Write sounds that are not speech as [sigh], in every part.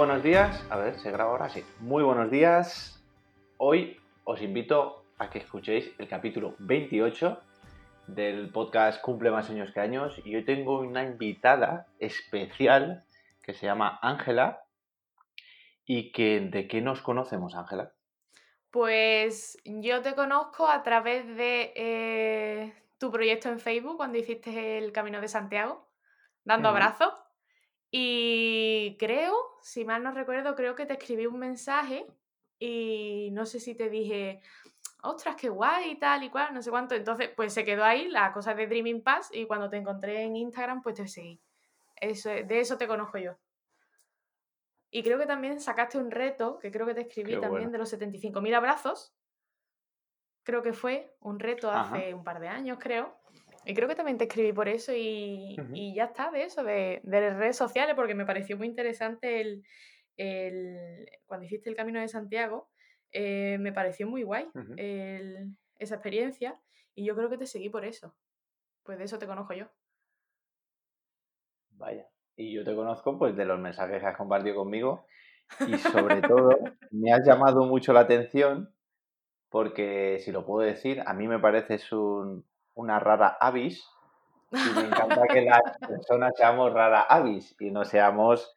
buenos días. A ver, ¿se graba ahora? Sí. Muy buenos días. Hoy os invito a que escuchéis el capítulo 28 del podcast Cumple más años que años. Y hoy tengo una invitada especial que se llama Ángela. ¿Y que, de qué nos conocemos, Ángela? Pues yo te conozco a través de eh, tu proyecto en Facebook cuando hiciste el Camino de Santiago, dando Ujú. abrazos. Y creo, si mal no recuerdo, creo que te escribí un mensaje y no sé si te dije, ostras, qué guay y tal y cual, no sé cuánto. Entonces, pues se quedó ahí la cosa de Dreaming Pass y cuando te encontré en Instagram, pues te seguí. Eso, de eso te conozco yo. Y creo que también sacaste un reto, que creo que te escribí Qué también, bueno. de los 75.000 abrazos. Creo que fue un reto Ajá. hace un par de años, creo. Y creo que también te escribí por eso y, ya está, de eso, de, de las redes sociales, porque me pareció muy interesante el, el- cuando hiciste el Camino de Santiago, eh, me pareció muy guay el- esa experiencia y yo creo que te seguí por eso. Pues de eso te conozco yo. Vaya. Y yo te conozco pues de los mensajes que has compartido conmigo y sobre todo me has llamado mucho la atención porque, si lo puedo decir, a mí me pareces un- una rara avis y me encanta que las [laughs] personas seamos rara avis y no seamos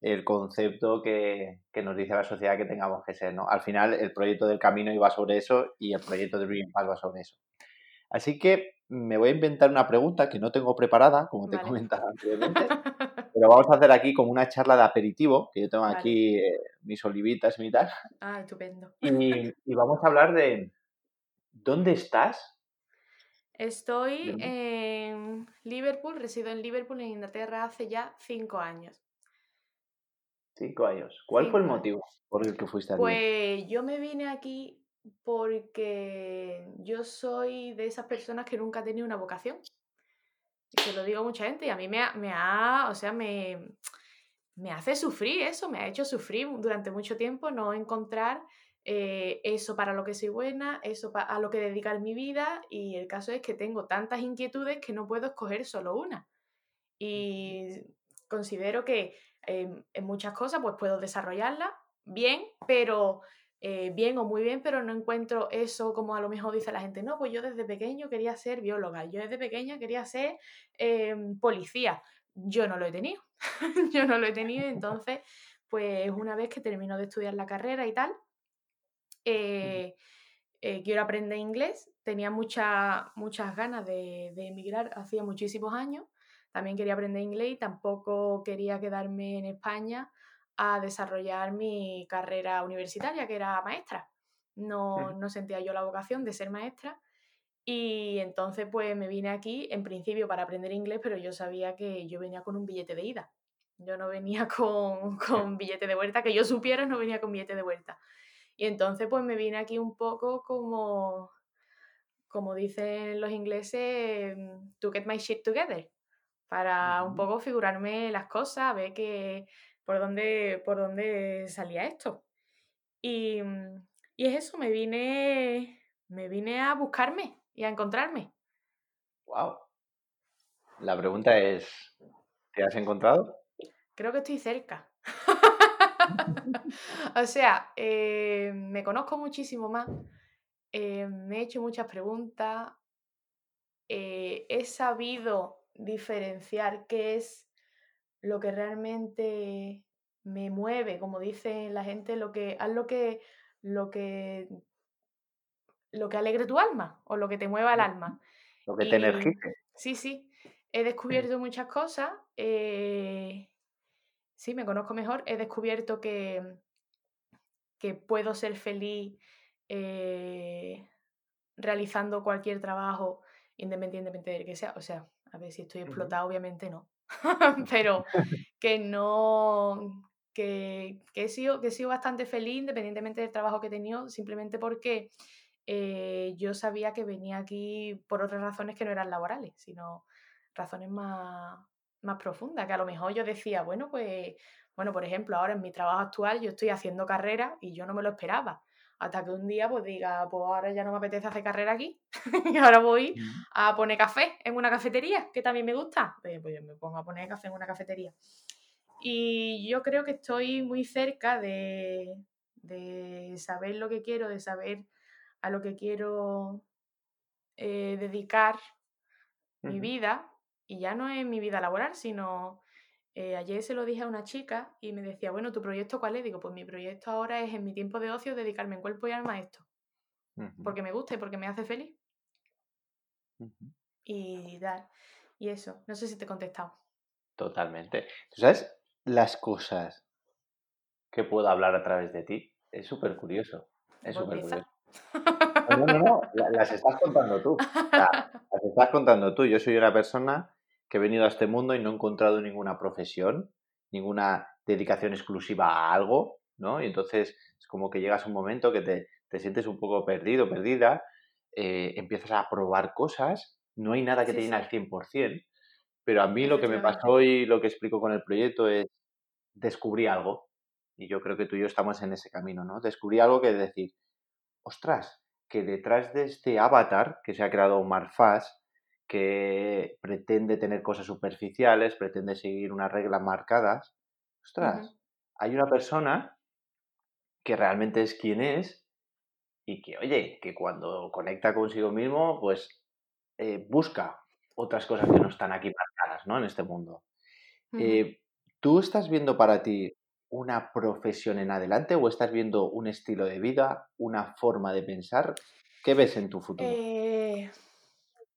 el concepto que, que nos dice la sociedad que tengamos que ser, ¿no? Al final el proyecto del camino iba sobre eso y el proyecto de Dream Pass va sobre eso. Así que me voy a inventar una pregunta que no tengo preparada, como te comentaba anteriormente, [laughs] pero vamos a hacer aquí como una charla de aperitivo, que yo tengo Vale. aquí eh, mis olivitas y mi tal, Ah, estupendo. y, y vamos a hablar de ¿dónde estás? Estoy en Liverpool, resido en Liverpool, en Inglaterra, hace ya cinco años. Cinco años. ¿Cuál fue el Cinco años. motivo por el que fuiste a Liverpool? Pues yo me vine aquí porque yo soy de esas personas que nunca ha tenido una vocación. Se lo digo a mucha gente y a mí me ha, me ha- o sea, me, me hace sufrir eso, me ha hecho sufrir durante mucho tiempo no encontrar eh, eso para lo que soy buena, eso a lo que dedicar mi vida y el caso es que tengo tantas inquietudes que no puedo escoger solo una. Y considero que eh, en muchas cosas pues puedo desarrollarlas bien, pero eh, bien o muy bien, pero no encuentro eso como a lo mejor dice la gente, no, pues yo desde pequeño quería ser bióloga, yo desde pequeña quería ser em, policía. Yo no lo he tenido, [laughs] yo no lo he tenido, [laughs] entonces pues una vez que termino de estudiar la carrera y tal, eh, eh, quiero aprender inglés. Tenía mucha- muchas ganas de, de emigrar hacía muchísimos años. También quería aprender inglés y tampoco quería quedarme en España a desarrollar mi carrera universitaria, que era maestra. No, no sentía yo la vocación de ser maestra. Y entonces pues me vine aquí en principio para aprender inglés, pero yo sabía que yo venía con un billete de ida. Yo no venía [laughs] con, con billete de vuelta, que yo supiera no venía con billete de vuelta. Y entonces pues me vine aquí un poco como, como dicen los ingleses, mm, to get my shit together, para un poco figurarme las cosas, ver que, por, dónde, por dónde salía esto. Y, mm, y es eso, me vine, me vine a buscarme y a encontrarme. Wow. La pregunta es, ¿te has encontrado? Creo que estoy cerca. [laughs] [laughs] o sea, eh, me conozco muchísimo más, eh, me he hecho muchas preguntas, eh, he sabido diferenciar qué es lo que realmente me mueve, como dice la gente, lo que, haz lo que, lo que, lo que alegre tu alma o lo que te mueva el alma. Lo que te energice. sí, sí, he descubierto muchas cosas. eh, sí, me conozco mejor. He descubierto que, que puedo ser feliz eh, realizando cualquier trabajo, independientemente del que sea. O sea, a ver si estoy explotada, obviamente no. [laughs] Pero [laughs] que no. Que, que he sido, que he sido bastante feliz independientemente del trabajo que he tenido, simplemente porque eh, yo sabía que venía aquí por otras razones que no eran laborales, sino razones más, más profundas, que a lo mejor yo decía, bueno, pues, bueno, por ejemplo, ahora en mi trabajo actual yo estoy haciendo carrera y yo no me lo esperaba. Hasta que un día pues diga, pues ahora ya no me apetece hacer carrera aquí [laughs] y ahora voy a poner café en una cafetería, que también me gusta. Pues, pues yo me pongo a poner café en una cafetería. Y yo creo que estoy muy cerca de, de saber lo que quiero, de saber a lo que quiero eh, dedicar mi vida. Y ya no es mi vida laboral, sino eh, ayer se lo dije a una chica y me decía, bueno, ¿tu proyecto cuál es? Digo, pues mi proyecto ahora es en mi tiempo de ocio dedicarme en cuerpo y alma a esto. Porque me gusta y porque me hace feliz. Y dar. Y eso, no sé si te he contestado. Totalmente. ¿Tú sabes las cosas que puedo hablar a través de ti? Es súper curioso. Es súper curioso. [laughs] No, no, no, las estás contando tú. las estás contando tú. Yo soy una persona que he venido a este mundo y no he encontrado ninguna profesión, ninguna dedicación exclusiva a algo, ¿no? Y entonces es como que llegas a un momento que te, te sientes un poco perdido, perdida, eh, empiezas a probar cosas, no hay nada que te llene al 100%, pero a mí lo que me pasó y lo que explico con el proyecto es descubrí algo, y yo creo que tú y yo estamos en ese camino, ¿no? Descubrí algo que es decir, ostras, que detrás de este avatar que se ha creado Omar Faz, que pretende tener cosas superficiales, pretende seguir unas reglas marcadas, ostras, hay una persona que realmente es quien es y que, oye, que cuando conecta consigo mismo, pues eh, busca otras cosas que no están aquí marcadas, ¿no? En este mundo. Eh, ¿Tú estás viendo para ti una profesión en adelante o estás viendo un estilo de vida, una forma de pensar? ¿Qué ves en tu futuro? Eh,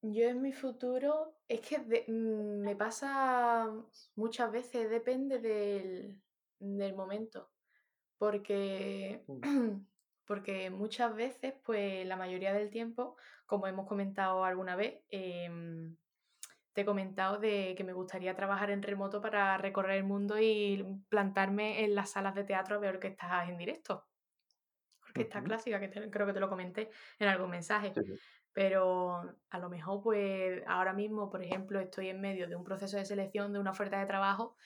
yo en mi futuro es que mm, me pasa muchas veces, depende del, momento, porque, mm. [clears throat] porque muchas veces, pues la mayoría del tiempo, como hemos comentado alguna vez, em, te he comentado de que me gustaría trabajar en remoto para recorrer el mundo y plantarme en las salas de teatro a ver orquestas en directo. Orquesta clásica, que creo que te lo comenté en algún mensaje. Pero a lo mejor, pues ahora mismo, por ejemplo, estoy en medio de un proceso de selección de una oferta de trabajo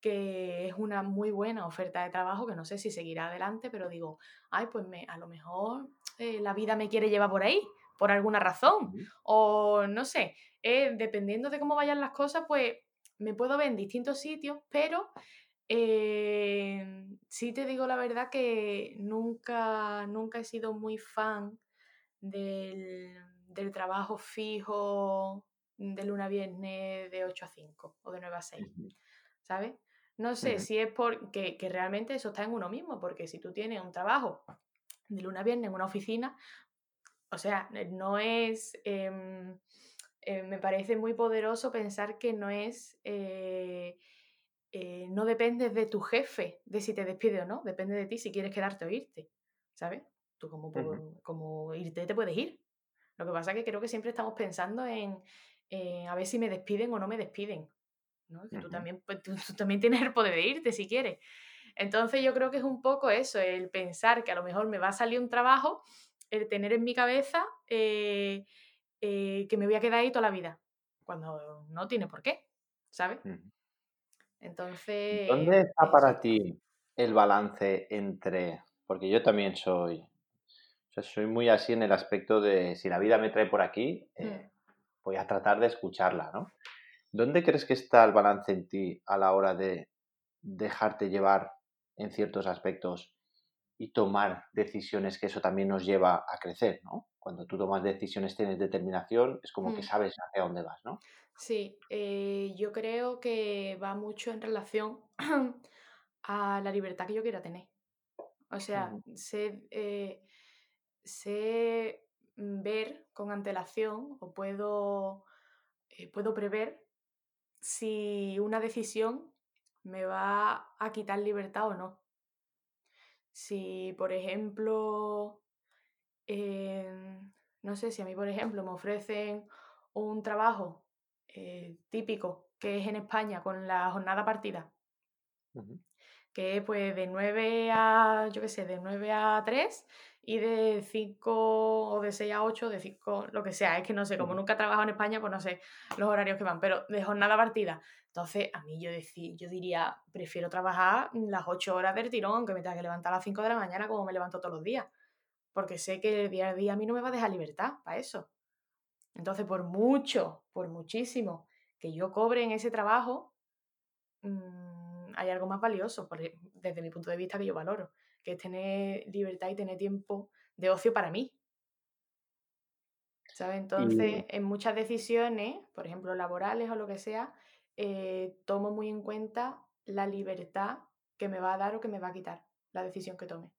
que es una muy buena oferta de trabajo, que no sé si seguirá adelante, pero digo, ay, pues me, a lo mejor eh, la vida me quiere llevar por ahí, por alguna razón, o no sé, eh, dependiendo de cómo vayan las cosas, pues me puedo ver en distintos sitios, pero eh, sí te digo la verdad que nunca, nunca he sido muy fan del, trabajo fijo de luna a viernes de 8 a 5 o de 9 a 6, ¿sabes? No sé si es porque que realmente eso está en uno mismo, porque si tú tienes un trabajo de luna a viernes en una oficina, o sea, no es... Em, eh, me parece muy poderoso pensar que no es, eh, eh, no depende de tu jefe, de si te despide o no, depende de ti si quieres quedarte o irte, ¿sabes? Tú como, como irte te puedes ir. Lo que pasa es que creo que siempre estamos pensando en a ver si me despiden o no me despiden. ¿no? Que tú, también, pues, tú, también tienes el poder de irte si quieres. Entonces yo creo que es un poco eso, el pensar que a lo mejor me va a salir un trabajo, el tener en mi cabeza eh, que me voy a quedar ahí toda la vida, cuando no tiene por qué, ¿sabes? Entonces... ¿Dónde está para ti el balance entre, porque yo también soy, soy muy así en el aspecto de si la vida me trae por aquí, mm. eh, voy a tratar de escucharla, ¿no? ¿Dónde crees que está el balance en ti a la hora de dejarte llevar en ciertos aspectos y tomar decisiones que eso también nos lleva a crecer, ¿no? Cuando tú tomas decisiones, tienes determinación, es como que mm. sabes hacia dónde vas, ¿no? Sí, eh, yo creo que va mucho en relación [clears throat] a la libertad que yo quiera tener. O sea, sé, eh, sé, ver con antelación o puedo, eh, puedo prever si una decisión me va a quitar libertad o no. Si, por ejemplo, em, no sé, si a mí, por ejemplo, me ofrecen un trabajo eh, típico que es en España con la jornada partida, que es pues de 9 a, yo qué sé, de 9 a 3 y de 5 o de 6 a 8, de 5, lo que sea, es que no sé, como nunca he trabajado en España, pues no sé los horarios que van, pero de jornada partida entonces, a mí yo, yo diría, prefiero trabajar las ocho horas del tirón, aunque me tenga que levantar a las 5 de la mañana como me levanto todos los días. Porque sé que el día a día a mí no me va a dejar libertad para eso. Entonces, por mucho, por muchísimo que yo cobre en ese trabajo, mm, hay algo más valioso, desde mi punto de vista que yo valoro, que es tener libertad y tener tiempo de ocio para mí. ¿Sabes? Entonces, en muchas decisiones, por ejemplo, laborales o lo que sea, eh, tomo muy en cuenta la libertad que me va a dar o que me va a quitar la decisión que tome.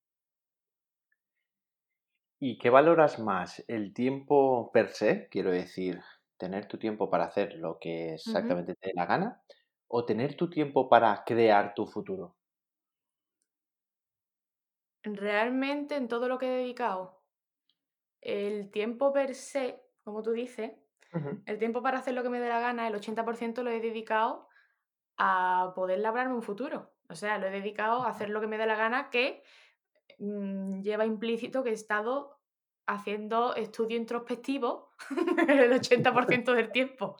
¿Y qué valoras más? ¿El tiempo per se? Quiero decir, tener tu tiempo para hacer lo que exactamente te dé la gana o tener tu tiempo para crear tu futuro. Realmente en todo lo que he dedicado, el tiempo per se, como tú dices, el tiempo para hacer lo que me dé la gana, el 80% lo he dedicado a poder labrarme un futuro. O sea, lo he dedicado a hacer lo que me dé la gana, que mm, lleva implícito que he estado haciendo estudio introspectivo [laughs] el [laughs] 80% del tiempo,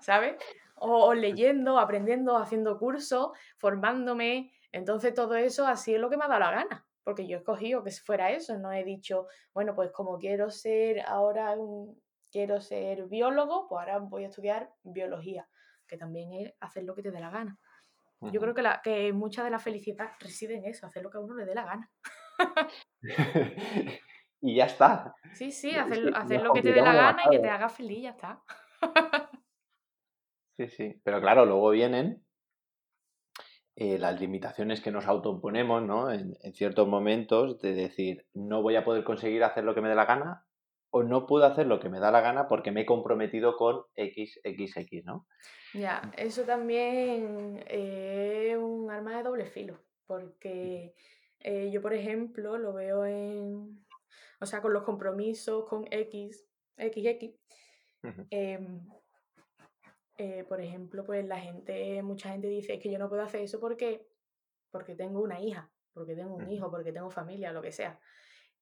¿sabes? O, leyendo, aprendiendo, haciendo cursos, formándome. Entonces todo eso así es lo que me ha dado la gana, porque yo he escogido que fuera eso, no he dicho, bueno, pues como quiero ser ahora, quiero ser biólogo, pues ahora voy a estudiar biología, que también es hacer lo que te dé la gana. Yo creo que, la, que mucha de la felicidad reside en eso, hacer lo que a uno le dé la gana. [laughs] y ya está. Sí, sí, hacer, hacer lo que te dé la gana y que te haga feliz, ya está. sí, sí. Pero claro, luego vienen eh, las limitaciones que nos autoponemos, ¿no? En, en, ciertos momentos de decir, no voy a poder conseguir hacer lo que me dé la gana o no puedo hacer lo que me da la gana porque me he comprometido con XXX, ¿no? Ya, eso también es un arma de doble filo, porque eh, yo, por ejemplo, lo veo en, o sea, con los compromisos con X, XX, em, eh, por ejemplo, pues la gente, mucha gente dice, es que yo no puedo hacer eso porque, porque tengo una hija, porque tengo un hijo, porque tengo familia, lo que sea.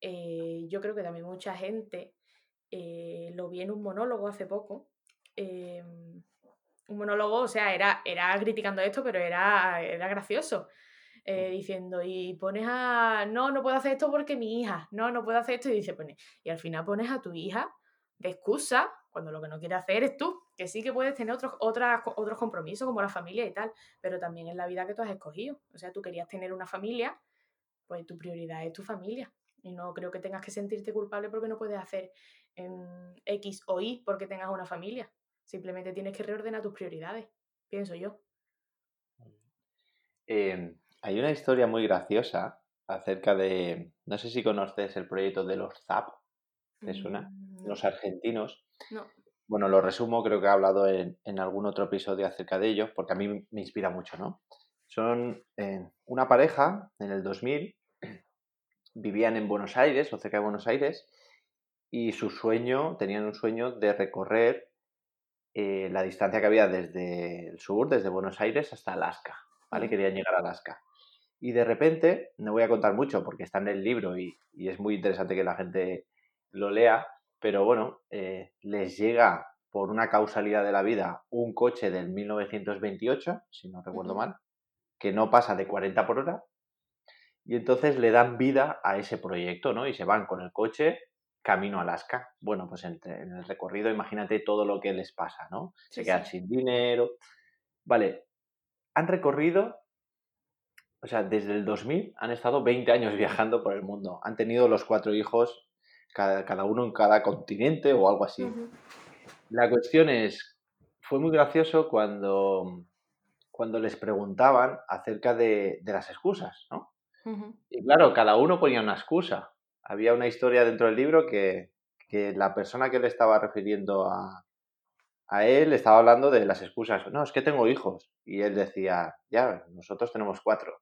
Eh, yo creo que también mucha gente lo vi en un monólogo hace poco, em, un monólogo, o sea, era, era criticando esto, pero era, era gracioso. Eh, diciendo, y pones a, no, no puedo hacer esto porque mi hija, no, no puedo hacer esto, y dice, pone, y al final pones a tu hija de excusa cuando lo que no quiere hacer es tú, que sí que puedes tener otros, otras, otros compromisos como la familia y tal, pero también es la vida que tú has escogido. O sea, tú querías tener una familia, pues tu prioridad es tu familia. Y no creo que tengas que sentirte culpable porque no puedes hacer en X o Y porque tengas una familia. Simplemente tienes que reordenar tus prioridades, pienso yo. Em, hay una historia muy graciosa acerca de, no sé si conoces el proyecto de los ZAP, ¿te suena? Mm, los argentinos. No. Bueno, lo resumo, creo que he hablado en, algún otro episodio acerca de ellos, porque a mí me inspira mucho, ¿no? Son eh, una pareja en el 2000, vivían en Buenos Aires o cerca de Buenos Aires, y su sueño, tenían un sueño de recorrer eh, la distancia que había desde el sur, desde Buenos Aires hasta Alaska, ¿vale? Querían llegar a Alaska. Y de repente, no voy a contar mucho porque está en el libro y, es muy interesante que la gente lo lea, pero bueno, eh, les llega por una causalidad de la vida un coche del 1928, si no recuerdo mal, que no pasa de 40 por hora, y entonces le dan vida a ese proyecto, ¿no? Y se van con el coche camino a Alaska. Bueno, pues en, el recorrido imagínate todo lo que les pasa, ¿no? Se quedan sin dinero. Vale, han recorrido, o sea, desde el 2000 han estado 20 años viajando por el mundo. Han tenido los cuatro hijos, cada, uno en cada continente o algo así. La cuestión es, fue muy gracioso cuando, cuando les preguntaban acerca de, las excusas, ¿no? Y claro, cada uno ponía una excusa había una historia dentro del libro que, la persona que le estaba refiriendo a, a él estaba hablando de las excusas. No, es que tengo hijos. Y él decía, ya, nosotros tenemos cuatro.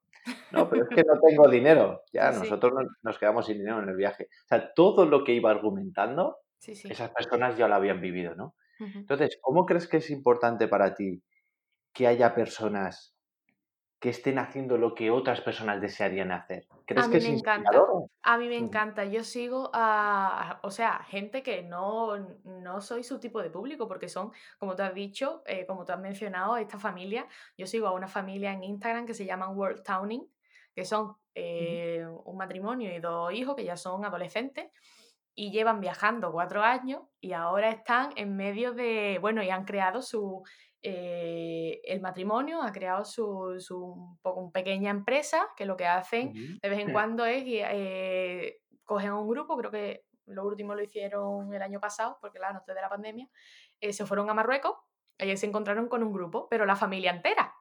No, pero es que no tengo dinero. [laughs] Ya, nosotros nos quedamos sin dinero en el viaje. O sea, todo lo que iba argumentando, esas personas ya lo habían vivido, ¿no? Entonces, ¿cómo crees que es importante para ti que haya personas que estén haciendo lo que otras personas desearían hacer. ¿Crees a que mí me encanta. A mí me encanta. Yo sigo a, o sea, gente que no, no soy su tipo de público, porque son, como tú has dicho, eh, como tú has mencionado, esta familia. Yo sigo a una familia en Instagram que se llaman World Towning, que son eh, un matrimonio y dos hijos que ya son adolescentes y llevan viajando cuatro años y ahora están en medio de, bueno, y han creado su eh, el matrimonio ha creado su, su pequeña empresa que lo que hacen de vez en [laughs] cuando es eh, cogen un grupo, creo que lo último lo hicieron el año pasado, porque claro, antes de la pandemia, eh, se fueron a Marruecos, ellos se encontraron con un grupo, pero la familia entera,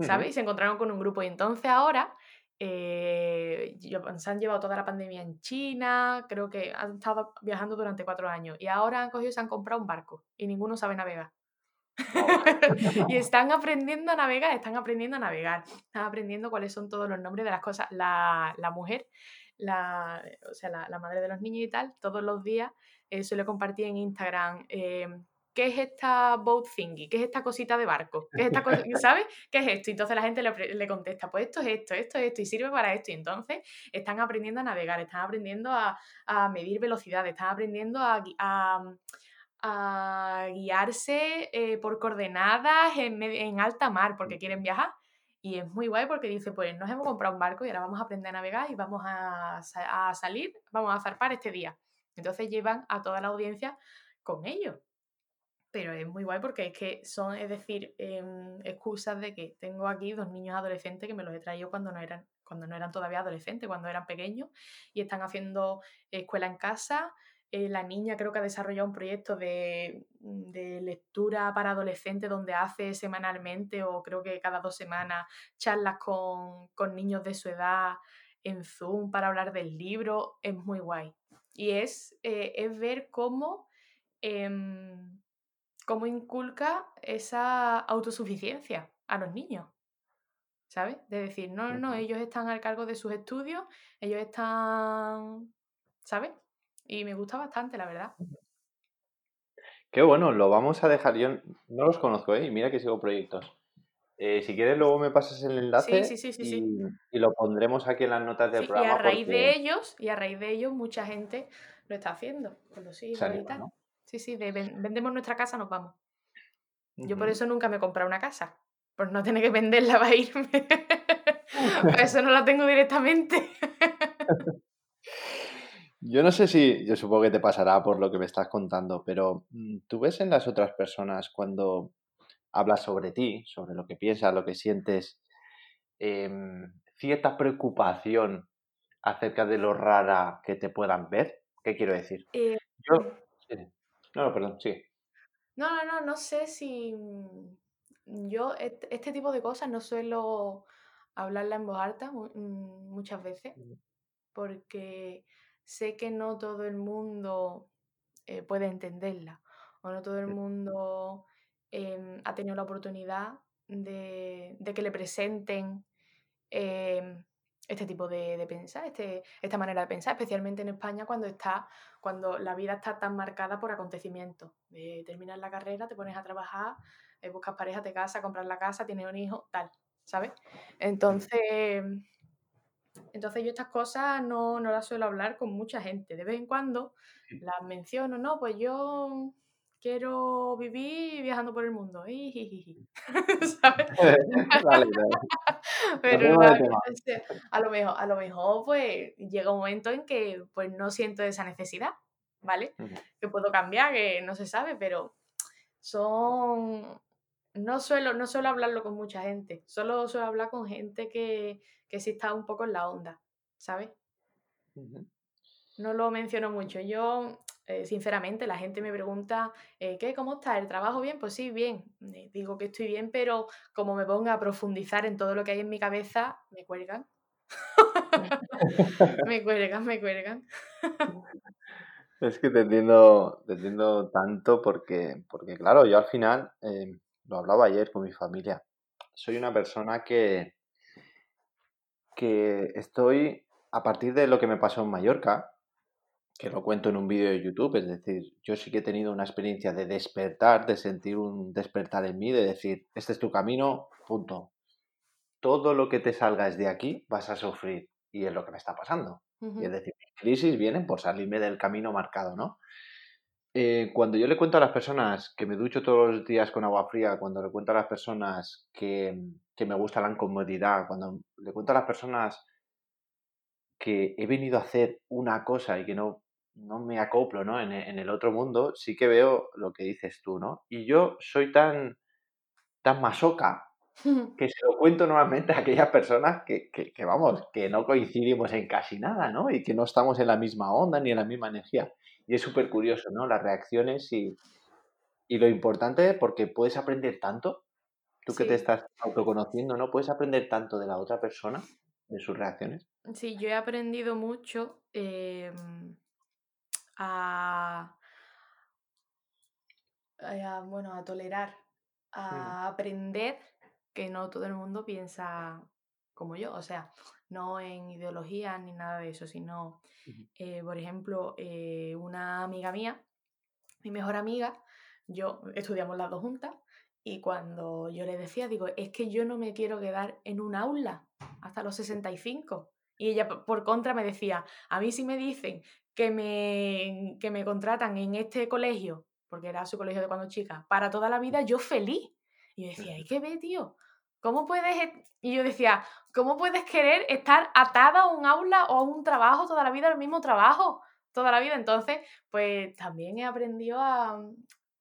¿sabes? Y se encontraron con un grupo y entonces ahora eh, se han llevado toda la pandemia en China, creo que han estado viajando durante cuatro años y ahora han cogido y se han comprado un barco y ninguno sabe navegar. [laughs] y están aprendiendo a navegar, están aprendiendo a navegar, están aprendiendo cuáles son todos los nombres de las cosas. La, la mujer, la, o sea, la, la, madre de los niños y tal, todos los días eh, suele compartir en Instagram. Eh, ¿qué es esta boat thingy? ¿Qué es esta cosita de barco? ¿Qué es esta [laughs] ¿Sabes? ¿Qué es esto? Y entonces la gente le, contesta, pues esto es esto, esto es esto, y sirve para esto. Y entonces están aprendiendo a navegar, están aprendiendo a, medir velocidad, están aprendiendo a, a, guiarse eh, por coordenadas en, en alta mar porque quieren viajar. Y es muy guay porque dice, pues nos hemos comprado un barco y ahora vamos a aprender a navegar y vamos a, a salir, vamos a zarpar este día. Entonces llevan a toda la audiencia con ellos pero es muy guay porque es que son, es decir, em, excusas de que tengo aquí dos niños adolescentes que me los he traído cuando no eran, cuando no eran todavía adolescentes, cuando eran pequeños, y están haciendo escuela en casa. Eh, la niña creo que ha desarrollado un proyecto de, de, lectura para adolescentes donde hace semanalmente o creo que cada dos semanas charlas con, con niños de su edad en Zoom para hablar del libro. Es muy guay. Y es, eh, es ver cómo... Em, cómo inculca esa autosuficiencia a los niños. ¿Sabes? De decir, no, no, ellos están al cargo de sus estudios, ellos están. ¿Sabes? Y me gusta bastante, la verdad. Qué bueno, lo vamos a dejar. Yo no los conozco, ¿eh? Y mira que sigo proyectos. Eh, si quieres, luego me pasas el enlace y, lo pondremos aquí en las notas del programa. Y a raíz de ellos, y a raíz de ellos, mucha gente lo está haciendo con los hijos y tal. Sí, sí, vendemos nuestra casa, nos vamos. Yo por eso nunca me he comprado una casa. Por no tener que venderla para irme. [laughs] por eso no la tengo directamente. [laughs] Yo no sé si, yo supongo que te pasará por lo que me estás contando, pero mm, tú ves en las otras personas cuando hablas sobre ti, sobre lo que piensas, lo que sientes, em, cierta preocupación acerca de lo rara que te puedan ver. ¿Qué quiero decir? Eh, yo, no, perdón, sí. No, no, no, no sé si mm, yo este tipo de cosas no suelo hablarla en voz alta mm, muchas veces porque sé que no todo el mundo eh, puede entenderla o no todo el mundo em, ha tenido la oportunidad de, que le presenten em, este tipo de, pensar, este, esta manera de pensar, especialmente en España cuando está, cuando la vida está tan marcada por acontecimientos. De terminar la carrera, te pones a trabajar, eh, buscas pareja, te casas, compras la casa, tienes un hijo, tal, ¿sabes? Entonces, entonces yo estas cosas no, no las suelo hablar con mucha gente. De vez en cuando las menciono, no, pues yo quiero vivir viajando por el mundo. [laughs] ¿Sabes? [laughs] Pero a lo mejor, a lo mejor pues llega un momento en que pues no siento esa necesidad, ¿vale? Que puedo cambiar, que no se sabe, pero son no suelo, no suelo hablarlo con mucha gente, solo suelo hablar con gente que, que sí está un poco en la onda, ¿sabes? No lo menciono mucho. Yo eh, sinceramente, la gente me pregunta, eh, ¿qué? ¿Cómo está? ¿El trabajo bien? Pues sí, bien. Eh, digo que estoy bien, pero como me ponga a profundizar en todo lo que hay en mi cabeza, me cuelgan. [laughs] me cuelgan, me cuelgan. es que te entiendo, te entiendo tanto porque, porque, claro, yo al final, lo hablaba ayer con mi familia, soy una persona que, que estoy, a partir de lo que me pasó en Mallorca, que lo cuento en un vídeo de YouTube, es decir, yo sí que he tenido una experiencia de despertar, de sentir un despertar en mí, de decir, este es tu camino, punto. Todo lo que te salga de aquí vas a sufrir y es lo que me está pasando. Y es decir, mis crisis vienen por salirme del camino marcado, ¿no? Eh, cuando yo le cuento a las personas que me ducho todos los días con agua fría, cuando le cuento a las personas que, que me gusta la incomodidad, cuando le cuento a las personas que he venido a hacer una cosa y que no no me acoplo, ¿no? En, el otro mundo sí que veo lo que dices tú, ¿no? Y yo soy tan tan masoca [laughs] que se lo cuento nuevamente a aquellas personas que, que, vamos, que no coincidimos en casi nada, ¿no? Y que no estamos en la misma onda ni en la misma energía. Y es súper curioso, ¿no? Las reacciones y, y lo importante porque puedes aprender tanto, tú que te estás autoconociendo, ¿no? Puedes aprender tanto de la otra persona, de sus reacciones. Sí, yo he aprendido mucho em, a, bueno, a tolerar, a aprender que no todo el mundo piensa como yo, o sea, no en ideología ni nada de eso, sino, eh, por ejemplo, eh, una amiga mía, mi mejor amiga, yo estudiamos las dos juntas y cuando yo le decía, digo, es que yo no me quiero quedar en un aula hasta los 65. Y ella por contra me decía, a mí si me dicen que me, que me contratan en este colegio, porque era su colegio de cuando chica, para toda la vida, yo feliz. Y yo decía, ¿y qué ve, tío? ¿Cómo puedes...? E-?". Y yo decía, ¿cómo puedes querer estar atada a un aula o a un trabajo toda la vida, al mismo trabajo? Toda la vida. Entonces, pues también he aprendido a,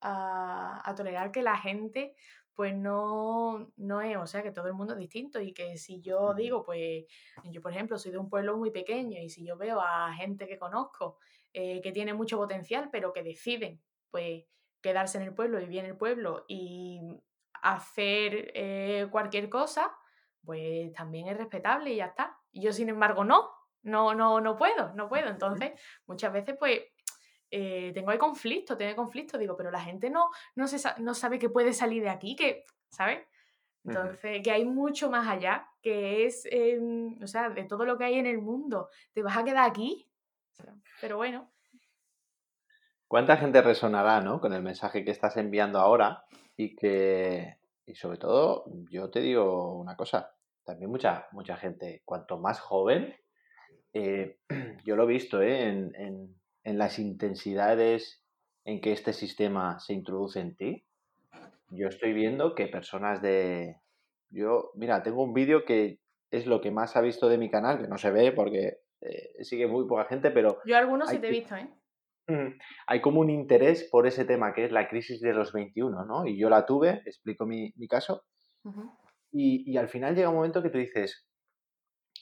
a, tolerar que la gente pues no, no es, o sea, que todo el mundo es distinto y que si yo digo, pues yo por ejemplo soy de un pueblo muy pequeño y si yo veo a gente que conozco eh, que tiene mucho potencial pero que deciden pues quedarse en el pueblo, vivir en el pueblo y hacer eh, cualquier cosa, pues también es respetable y ya está. Y yo sin embargo no, no, no, no puedo, no puedo. Entonces muchas veces pues eh, tengo ahí conflicto, tengo conflicto, digo, pero la gente no, no, se, no sabe que puede salir de aquí, que, ¿sabes? Entonces, que hay mucho más allá, que es, em, o sea, de todo lo que hay en el mundo, ¿te vas a quedar aquí? pero bueno. ¿Cuánta gente resonará, ¿no? Con el mensaje que estás enviando ahora y que, y sobre todo, yo te digo una cosa, también mucha, mucha gente, cuanto más joven, eh, [clears throat] yo lo he visto ¿eh? en en las intensidades en que este sistema se introduce en ti, yo estoy viendo que personas de... Yo, mira, tengo un vídeo que es lo que más ha visto de mi canal, que no se ve porque eh, sigue muy poca gente, pero... Yo algunos sí te he visto, ¿eh? Hay como un interés por ese tema que es la crisis de los 21, ¿no? Y yo la tuve, explico mi, caso, y, y, al final llega un momento que tú dices,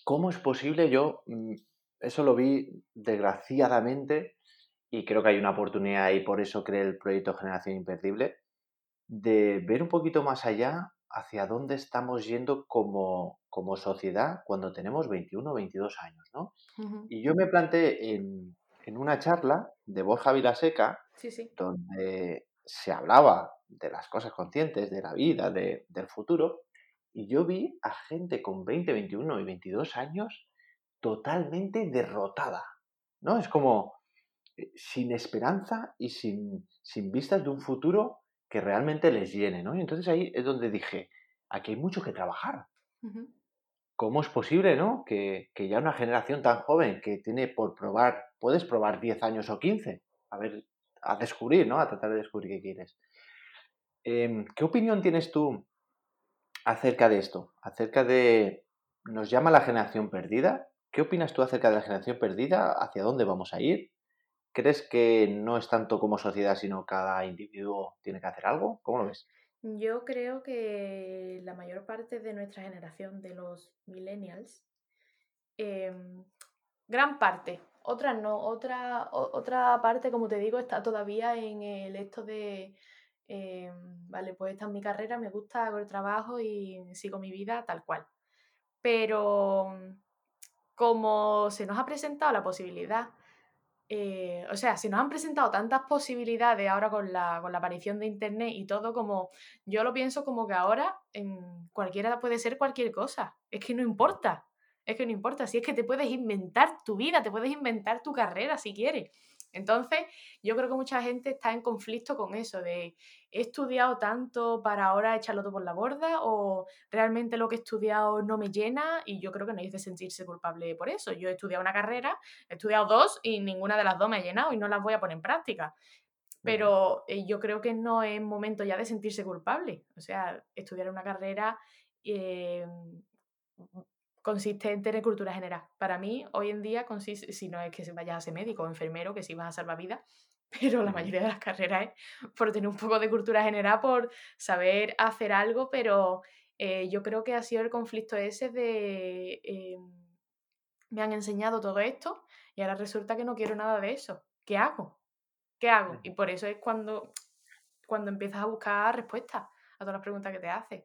¿cómo es posible yo mm, eso lo vi desgraciadamente y creo que hay una oportunidad y por eso creé el proyecto Generación Imperdible, de ver un poquito más allá hacia dónde estamos yendo como, como sociedad cuando tenemos 21 o 22 años, ¿no? Y yo me planteé en, en, una charla de Borja Vilaseca, donde se hablaba de las cosas conscientes, de la vida, de, del futuro, y yo vi a gente con 20, 21 y 22 años totalmente derrotada, ¿no? Es como eh, sin esperanza y sin, sin vistas de un futuro que realmente les llene, ¿no? Y entonces ahí es donde dije, aquí hay mucho que trabajar. ¿Cómo es posible, no? Que, ya una generación tan joven que tiene por probar, puedes probar 10 años o 15, a ver, a descubrir, ¿no? A tratar de descubrir qué quieres. Em, ¿Qué opinión tienes tú acerca de esto? Acerca de, ¿nos llama la generación perdida? ¿Qué opinas tú acerca de la generación perdida? ¿Hacia dónde vamos a ir? ¿Crees que no es tanto como sociedad, sino cada individuo tiene que hacer algo? ¿Cómo lo ves? Yo creo que la mayor parte de nuestra generación, de los millennials, em, gran parte, otra no, otra, otra parte, como te digo, está todavía en el esto de, em, vale, pues esta es mi carrera, me gusta, hago el trabajo y sigo mi vida tal cual. Pero como se nos ha presentado la posibilidad, eh, o sea, se nos han presentado tantas posibilidades ahora con la, con la, aparición de Internet y todo, como yo lo pienso como que ahora en cualquiera puede ser cualquier cosa, es que no importa, es que no importa, si es que te puedes inventar tu vida, te puedes inventar tu carrera si quieres. Entonces, yo creo que mucha gente está en conflicto con eso de he estudiado tanto para ahora echarlo todo por la borda o realmente lo que he estudiado no me llena y yo creo que no hay que sentirse culpable por eso. Yo he estudiado una carrera, he estudiado dos y ninguna de las dos me ha llenado y no las voy a poner en práctica. Pero eh, yo creo que no es momento ya de sentirse culpable. O sea, estudiar una carrera eh, consiste en tener cultura general. Para mí, hoy en día, consiste, si no es que vayas a ser médico o enfermero, que si vas a salvar vidas, [laughs] pero la mayoría de las carreras es por tener un poco de cultura general, por saber hacer algo, pero eh, yo creo que ha sido el conflicto ese de eh, me han enseñado todo esto y ahora resulta que no quiero nada de eso. ¿Qué hago? ¿Qué hago? Y por eso es cuando, cuando empiezas a buscar respuestas a todas las preguntas que te haces.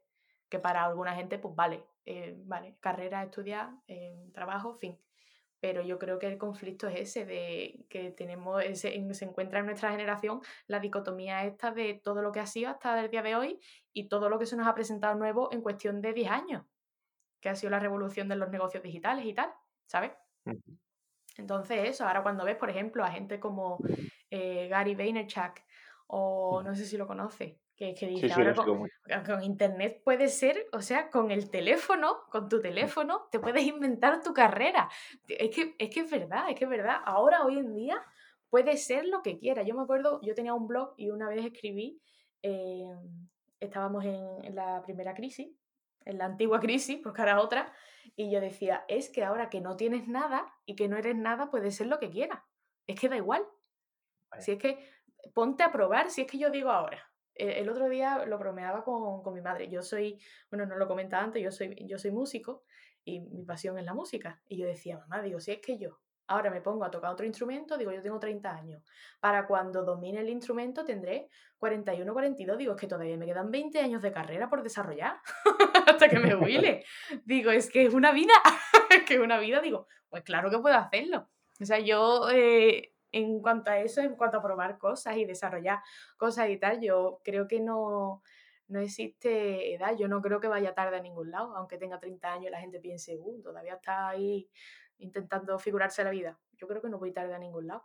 Que para alguna gente, pues vale, eh, vale, carrera, estudiar, trabajo, fin. Pero yo creo que el conflicto es ese, de que tenemos, ese, se encuentra en nuestra generación la dicotomía esta de todo lo que ha sido hasta el día de hoy y todo lo que se nos ha presentado nuevo en cuestión de 10 años, que ha sido la revolución de los negocios digitales y tal, ¿sabes? Entonces eso, ahora cuando ves, por ejemplo, a gente como eh, Gary Vaynerchuk, o no sé si lo conoce, que, que dice, ahora con, internet puede ser, o sea, con el teléfono, con tu teléfono, te puedes inventar tu carrera. Es que, es que es verdad, es que es verdad. Ahora, hoy en día, puede ser lo que quiera. Yo me acuerdo, yo tenía un blog y una vez escribí, eh, estábamos en, la primera crisis, en la antigua [laughs] crisis, porque ahora otra, y yo decía, es que ahora que no tienes nada y que no eres nada, puede ser lo que quieras. Es que da igual. Si es que ponte a probar, si es que yo digo ahora, el otro día lo bromeaba con, con, mi madre. Yo soy, bueno, no lo comentaba antes, yo soy, yo soy músico y mi pasión es la música. Y yo decía, mamá, digo, si es que yo ahora me pongo a tocar otro instrumento, digo, yo tengo 30 años. Para cuando domine el instrumento tendré 41, 42. Digo, es que todavía me quedan 20 años de carrera por desarrollar [laughs] hasta que me huile. digo, es que es una vida, [laughs] es que es una vida. Digo, pues claro que puedo hacerlo. O sea, yo eh, en cuanto a eso, en cuanto a probar cosas y desarrollar cosas y tal, yo creo que no, no existe edad. Yo no creo que vaya tarde a ningún lado, aunque tenga 30 años y la gente piense, uh, todavía está ahí intentando figurarse la vida. Yo creo que no voy tarde a ningún lado.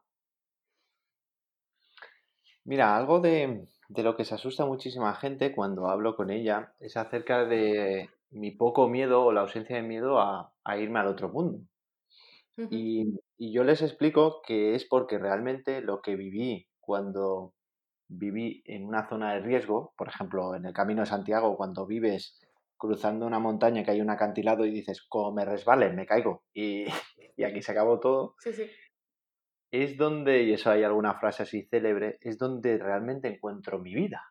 Mira, algo de, lo que se asusta muchísima gente cuando hablo con ella es acerca de mi poco miedo o la ausencia de miedo a, a irme al otro mundo. Y, yo les explico que es porque realmente lo que viví cuando viví en una zona de riesgo, por ejemplo, en el Camino de Santiago, cuando vives cruzando una montaña que hay un acantilado y dices, como me resbale, me caigo y, [laughs] y aquí se acabó todo, sí, sí. es donde, y eso hay alguna frase así célebre, es donde realmente encuentro mi vida,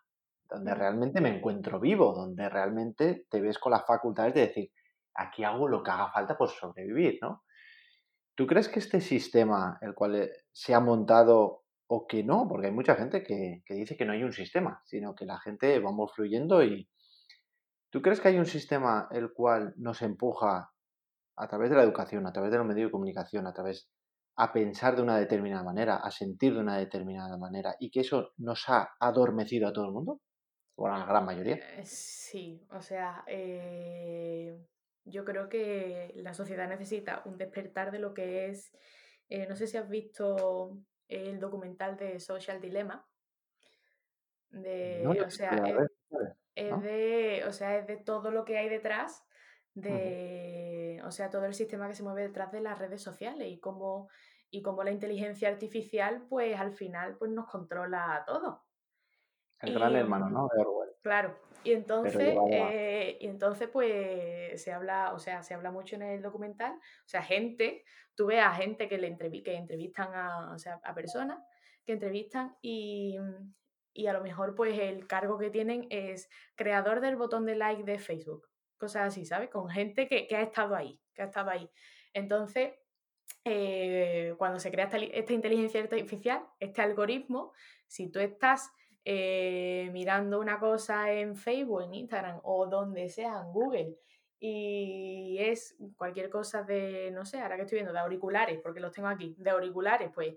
donde realmente me encuentro vivo, donde realmente te ves con las facultades de decir, aquí hago lo que haga falta por sobrevivir, ¿no? ¿Tú crees que este sistema, el cual eh, se ha montado o que no? Porque hay mucha gente que, dice que no hay un sistema, sino que la gente vamos fluyendo y... ¿Tú crees que hay un sistema el cual nos empuja a través de la educación, a través de los medios de comunicación, a través a pensar de una determinada manera, a sentir de una determinada manera y que eso nos ha adormecido a todo el mundo? O a la gran mayoría. Eh, sí, o sea, eh, yo creo que la sociedad necesita un despertar de lo que es, eh, no sé si has visto el documental de Social Dilemma, de, o sea, es, de, o sea, es de todo lo que hay detrás de, o sea, todo el sistema que se mueve detrás de las redes sociales y cómo, y cómo la inteligencia artificial, pues al final, pues nos controla a todo. El gran hermano, ¿no? De Orwell. Claro, y entonces, eh, y entonces pues se habla, o sea, se habla mucho en el documental, o sea, gente, tú ves a gente que, le que entrevistan a, o sea, a personas que entrevistan y, y a lo mejor pues el cargo que tienen es creador del botón de like de Facebook, cosas así, ¿sabes? Con gente que, que ha estado ahí, que ha estado ahí. Entonces, eh, cuando se crea esta, esta inteligencia artificial, este algoritmo, si tú estás eh, mirando una cosa en Facebook, en Instagram o donde sea, en Google, y es cualquier cosa de, no sé, ahora que estoy viendo, de auriculares, porque los tengo aquí, de auriculares, pues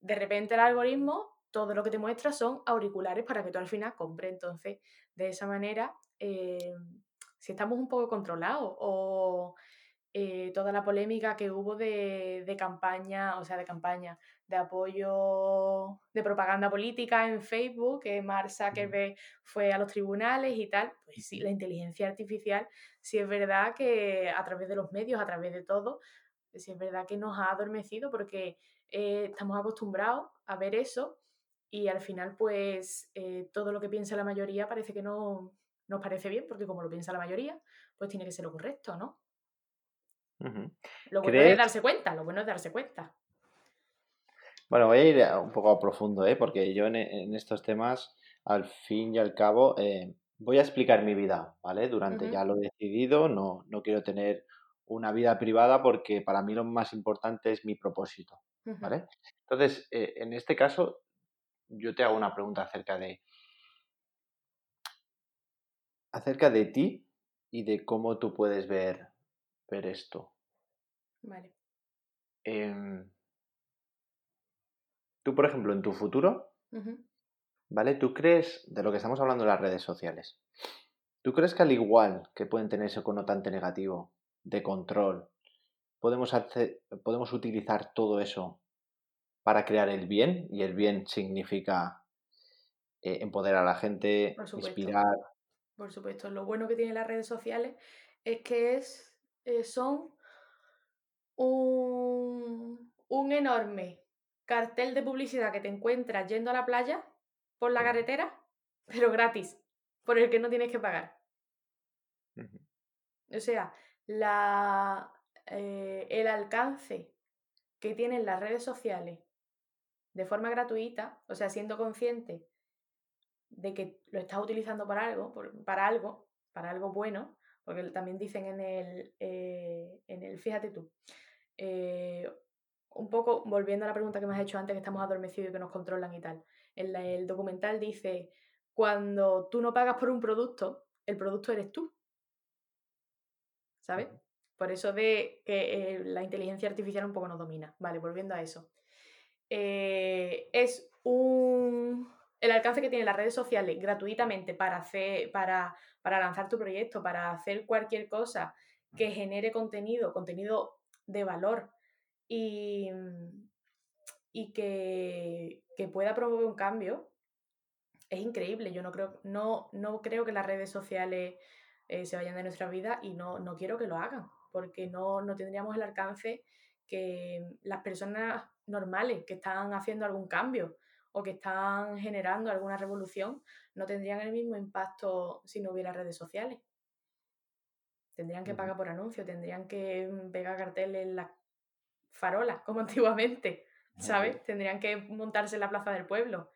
de repente el algoritmo, todo lo que te muestra son auriculares para que tú al final compres. Entonces, de esa manera, eh, si estamos un poco controlados o eh, toda la polémica que hubo de, de, campaña, o sea, de campaña, de apoyo de propaganda política en Facebook, que Mark Zuckerberg fue a los tribunales y tal, pues sí, la inteligencia artificial, sí es verdad que a través de los medios, a través de todo, sí es verdad que nos ha adormecido porque eh, estamos acostumbrados a ver eso y al final pues eh, todo lo que piensa la mayoría parece que no nos parece bien porque como lo piensa la mayoría, pues tiene que ser lo correcto, ¿no? Lo bueno es darse cuenta, lo bueno es darse cuenta. Bueno, voy a ir un poco a profundo, ¿eh? porque yo en, estos temas, al fin y al cabo, eh, voy a explicar mi vida, ¿vale? Durante ya lo he decidido, no, no quiero tener una vida privada porque para mí lo más importante es mi propósito, ¿vale? Entonces, eh, en este caso, yo te hago una pregunta acerca de acerca de ti y de cómo tú puedes ver, ver esto. Vale. Em, tú, por ejemplo, en tu futuro, ¿vale? ¿Tú crees, de lo que estamos hablando en las redes sociales, ¿tú crees que al igual que pueden tener ese conotante negativo de control, podemos, hacer, podemos utilizar todo eso para crear el bien? Y el bien significa eh, empoderar a la gente, inspirar, por supuesto. Lo bueno que tienen las redes sociales es que es, eh, son un, un enorme cartel de publicidad que te encuentras yendo a la playa por la carretera, [laughs] pero gratis, por el que no tienes que pagar. O sea, la, eh, el alcance que tienen las redes sociales de forma gratuita, o sea, siendo consciente de que lo estás utilizando para algo, para algo, para algo bueno, porque también dicen en el, eh, en el fíjate tú, eh, un poco volviendo a la pregunta que me has hecho antes, que estamos adormecidos y que nos controlan y tal. En el documental dice, cuando tú no pagas por un producto, el producto eres tú. ¿Sabes? Por eso de que eh, la inteligencia artificial un poco nos domina. Vale, volviendo a eso. es un el alcance que tienen las redes sociales gratuitamente para, hacer, para, para lanzar tu proyecto, para hacer cualquier cosa que genere contenido, contenido de valor y, y que, pueda promover un cambio, es increíble. Yo no creo, no, no creo que las redes sociales eh, se vayan de nuestra vida y no, no quiero que lo hagan, porque no, no tendríamos el alcance que las personas normales que están haciendo algún cambio o que están generando alguna revolución no tendrían el mismo impacto si no hubiera redes sociales. Tendrían que pagar por anuncio, tendrían que mm, pegar carteles en las farolas, como [laughs] antiguamente, ¿sabes? Tendrían que montarse en la plaza del pueblo.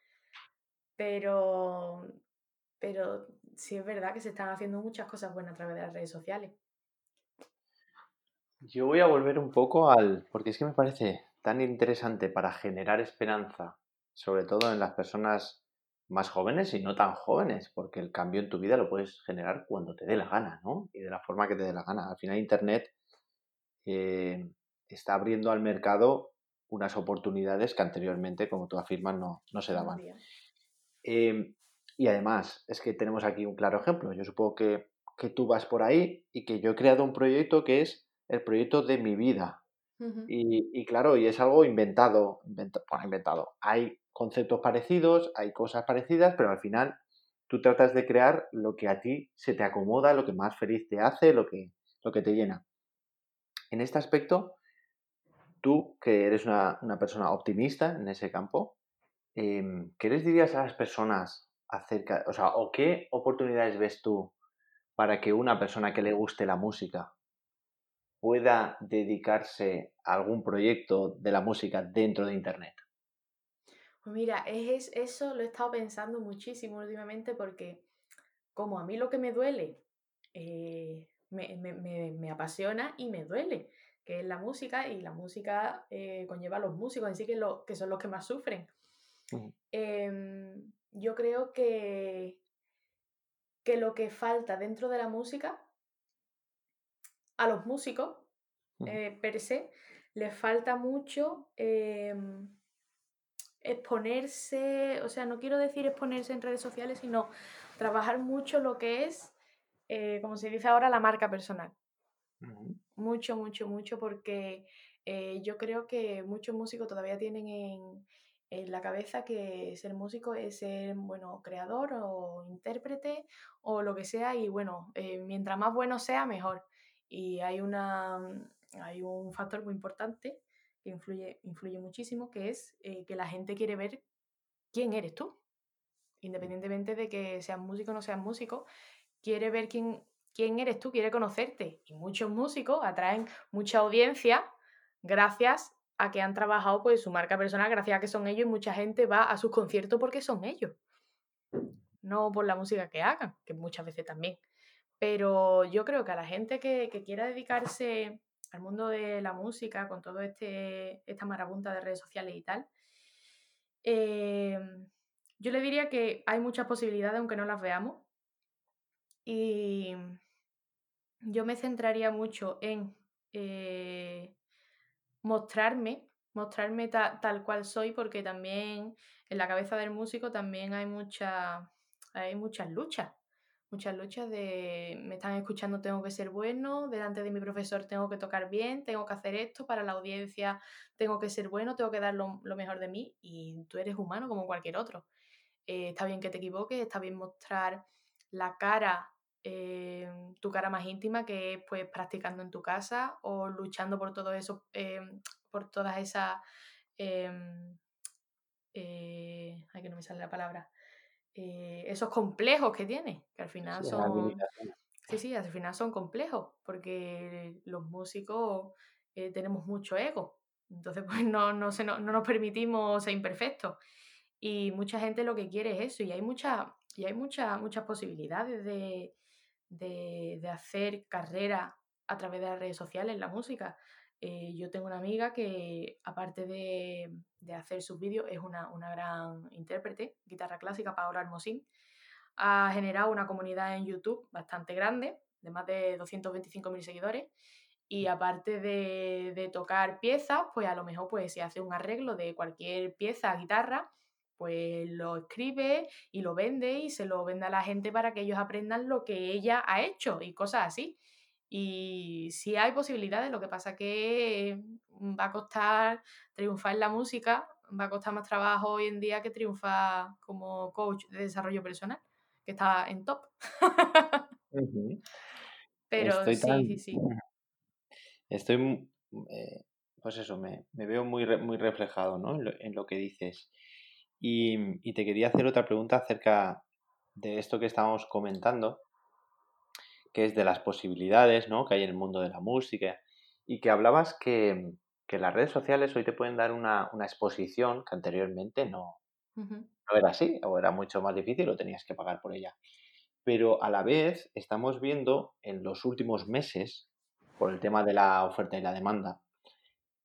Pero, pero sí es verdad que se están haciendo muchas cosas buenas a través de las redes sociales. Yo voy a volver un poco al, porque es que me parece tan interesante para generar esperanza sobre todo en las personas más jóvenes y no tan jóvenes, porque el cambio en tu vida lo puedes generar cuando te dé la gana, ¿no? Y de la forma que te dé la gana. Al final Internet eh, está abriendo al mercado unas oportunidades que anteriormente, como tú afirmas, no, se daban. Em, y además, es que tenemos aquí un claro ejemplo. Yo supongo que, que, tú vas por ahí y que yo he creado un proyecto que es el proyecto de mi vida. y, y, claro, y es algo inventado, inventado, bueno, inventado. Hay conceptos parecidos, hay cosas parecidas, pero al final tú tratas de crear lo que a ti se te acomoda, lo que más feliz te hace, lo que, lo que te llena. En este aspecto, tú que eres una, persona optimista en ese campo, em, ¿qué les dirías a las personas acerca, o sea, o qué oportunidades ves tú para que una persona que le guste la música pueda dedicarse a algún proyecto de la música dentro de Internet? Mira, es, eso lo he estado pensando muchísimo últimamente porque como a mí lo que me duele eh, me, apasiona y me duele, que es la música y la música eh, conlleva a los músicos en sí que, lo, que son los que más sufren. Em, yo creo que, que lo que falta dentro de la música a los músicos eh, per se les falta mucho em, exponerse, o sea, no quiero decir exponerse en redes sociales, sino trabajar mucho lo que es, eh, como se dice ahora, la marca personal. Mucho, mucho, mucho, porque eh, yo creo que muchos músicos todavía tienen en, en, la cabeza que ser músico es ser, bueno, creador o intérprete o lo que sea, y bueno, eh, mientras más bueno sea, mejor. Y hay, una, hay un factor muy importante que influye, influye muchísimo, que es eh, que la gente quiere ver quién eres tú. Independientemente de que seas músico o no seas músico, quiere ver quién, quién eres tú, quiere conocerte. Y muchos músicos atraen mucha audiencia gracias a que han trabajado pues su marca personal gracias a que son ellos y mucha gente va a sus conciertos porque son ellos. No por la música que hagan, que muchas veces también. Pero yo creo que a la gente que, quiera dedicarse al mundo de la música, con todo este, esta marabunta de redes sociales y tal, em, yo le diría que hay muchas posibilidades aunque no las veamos. Y yo me centraría mucho en eh, mostrarme, mostrarme tal cual soy, porque también en la cabeza del músico también hay, mucha, hay muchas luchas. Muchas luchas de me están escuchando, tengo que ser bueno, delante de mi profesor tengo que tocar bien, tengo que hacer esto, para la audiencia tengo que ser bueno, tengo que dar lo, mejor de mí y tú eres humano como cualquier otro. Eh, está bien que te equivoques, está bien mostrar la cara eh, tu cara más íntima, que es pues practicando en tu casa o luchando por todo eso, eh, por todas esas... Em, eh, ay, que no me sale la palabra. Esos complejos que tiene, que al final son... Sí, sí, al final son complejos, porque los músicos tenemos mucho ego. Entonces, [laughs] pues no, no, se, no, nos permitimos ser imperfectos. Y mucha gente lo que quiere es eso. Y hay, mucha, y hay muchas posibilidades de, de, hacer carrera a través de las redes sociales, en la música. Eh, yo tengo una amiga que, aparte de, hacer sus vídeos, es una, gran intérprete, guitarra clásica, Paola Hermosín. Ha generado una comunidad en YouTube bastante grande, de más de 225.000 seguidores. Y aparte de, de, tocar piezas, pues a lo mejor pues, se hace un arreglo de cualquier pieza, guitarra, pues lo escribe y lo vende y se lo vende a la gente para que ellos aprendan lo que ella ha hecho y cosas así. Y sí hay posibilidades, lo que pasa que va a costar triunfar en la música, va a costar más trabajo hoy en día que triunfar como coach de desarrollo personal, que está en top. [laughs] Pero sí, sí, sí. Estoy, eh, pues eso, me, veo muy, muy reflejado ¿no? en lo que dices. Y, te quería hacer otra pregunta acerca de esto que estábamos comentando, que es de las posibilidades ¿no? que hay en el mundo de la música, y que hablabas que, las redes sociales hoy te pueden dar una, exposición que anteriormente no, no era así, o era mucho más difícil o tenías que pagar por ella. Pero a la vez estamos viendo en los últimos meses, por el tema de la oferta y la demanda,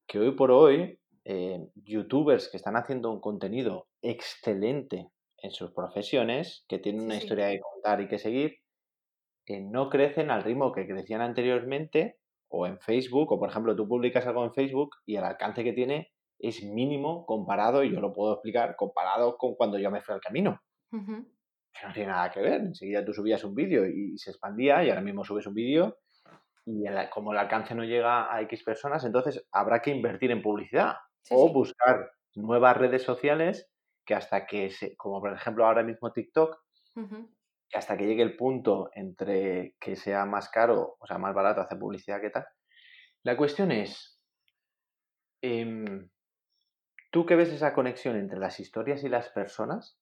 que hoy por hoy eh, youtubers que están haciendo un contenido excelente en sus profesiones, que tienen una historia que contar y que seguir, que no crecen al ritmo que crecían anteriormente o en Facebook, o por ejemplo tú publicas algo en Facebook y el alcance que tiene es mínimo comparado, y yo lo puedo explicar, comparado con cuando yo me fui al camino. Que no tiene nada que ver. Enseguida tú subías un vídeo y se expandía y ahora mismo subes un vídeo y como el alcance no llega a X personas, entonces habrá que invertir en publicidad o buscar nuevas redes sociales que hasta que, se, como por ejemplo ahora mismo TikTok, hasta que llegue el punto entre que sea más caro, o sea, más barato hacer publicidad que tal. La cuestión es, em, tú que ves esa conexión entre las historias y las personas,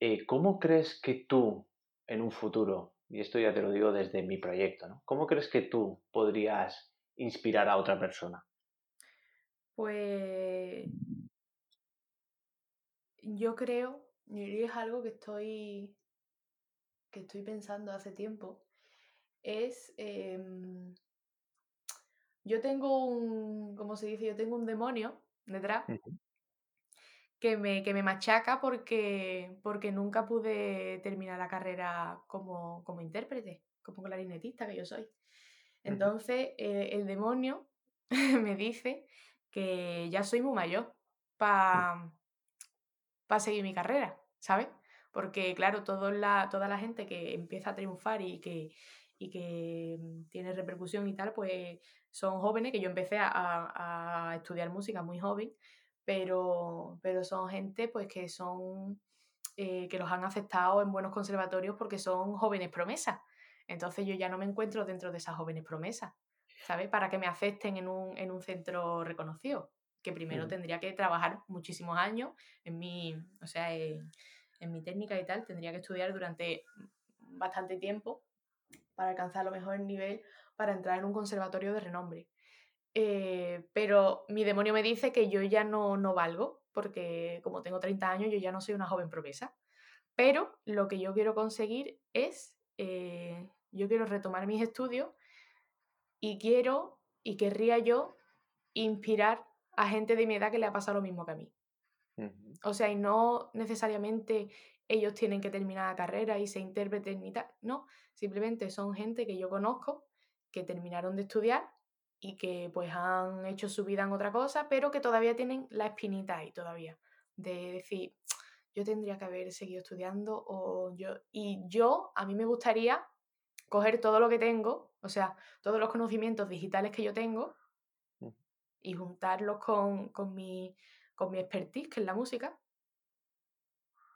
eh, ¿cómo crees que tú en un futuro, y esto ya te lo digo desde mi proyecto, ¿no? ¿Cómo crees que tú podrías inspirar a otra persona? Pues yo creo, y es algo que estoy, que estoy pensando hace tiempo, es, em, yo tengo un, ¿cómo se dice? Yo tengo un demonio detrás que me, que me machaca porque, porque nunca pude terminar la carrera como, como intérprete, como clarinetista que yo soy. Entonces, eh, el demonio [laughs] me dice que ya soy muy mayor para pa seguir mi carrera, ¿sabes? Porque, claro, todo la, toda la gente que empieza a triunfar y que, y que mm, tiene repercusión y tal, pues son jóvenes, que yo empecé a, a estudiar música muy joven, pero, pero son gente pues que son eh, que los han aceptado en buenos conservatorios porque son jóvenes promesas. Entonces yo ya no me encuentro dentro de esas jóvenes promesas. ¿sabes? Para que me acepten en un, en un centro reconocido, que primero tendría que trabajar muchísimos años en mi, o sea, en, mi técnica y tal, tendría que estudiar durante bastante tiempo para alcanzar a lo mejor el nivel para entrar en un conservatorio de renombre. eh, pero mi demonio me dice que yo ya no, no valgo, porque como tengo 30 años, yo ya no soy una joven promesa. Pero lo que yo quiero conseguir es, eh, yo quiero retomar mis estudios y quiero y querría yo inspirar a gente de mi edad que le ha pasado lo mismo que a mí. O sea, y no necesariamente ellos tienen que terminar la carrera y se intérpreten y tal. No, simplemente son gente que yo conozco, que terminaron de estudiar y que pues han hecho su vida en otra cosa, pero que todavía tienen la espinita ahí todavía. De decir, yo tendría que haber seguido estudiando o yo... Y yo, a mí me gustaría coger todo lo que tengo, o sea, todos los conocimientos digitales que yo tengo. Y juntarlos con, con, mi, con mi expertise, que es la música,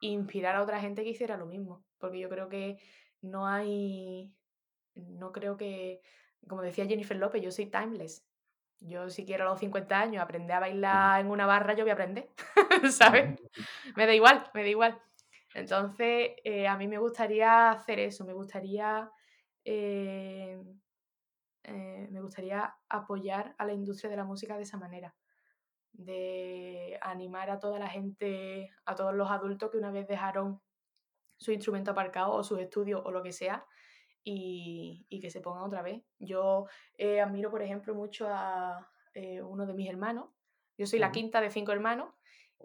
e inspirar a otra gente que hiciera lo mismo. Porque yo creo que no hay, no creo que, como decía Jennifer López, yo soy timeless. Yo si quiero a los 50 años aprender a bailar en una barra, yo voy a aprender, [laughs] ¿sabes? Me da igual, me da igual. Entonces, eh, a mí me gustaría hacer eso, me gustaría, eh, eh, me gustaría apoyar a la industria de la música de esa manera, de animar a toda la gente, a todos los adultos que una vez dejaron su instrumento aparcado o sus estudios o lo que sea, y, que se pongan otra vez. Yo eh, admiro, por ejemplo, mucho a eh, uno de mis hermanos. Yo soy la quinta de cinco hermanos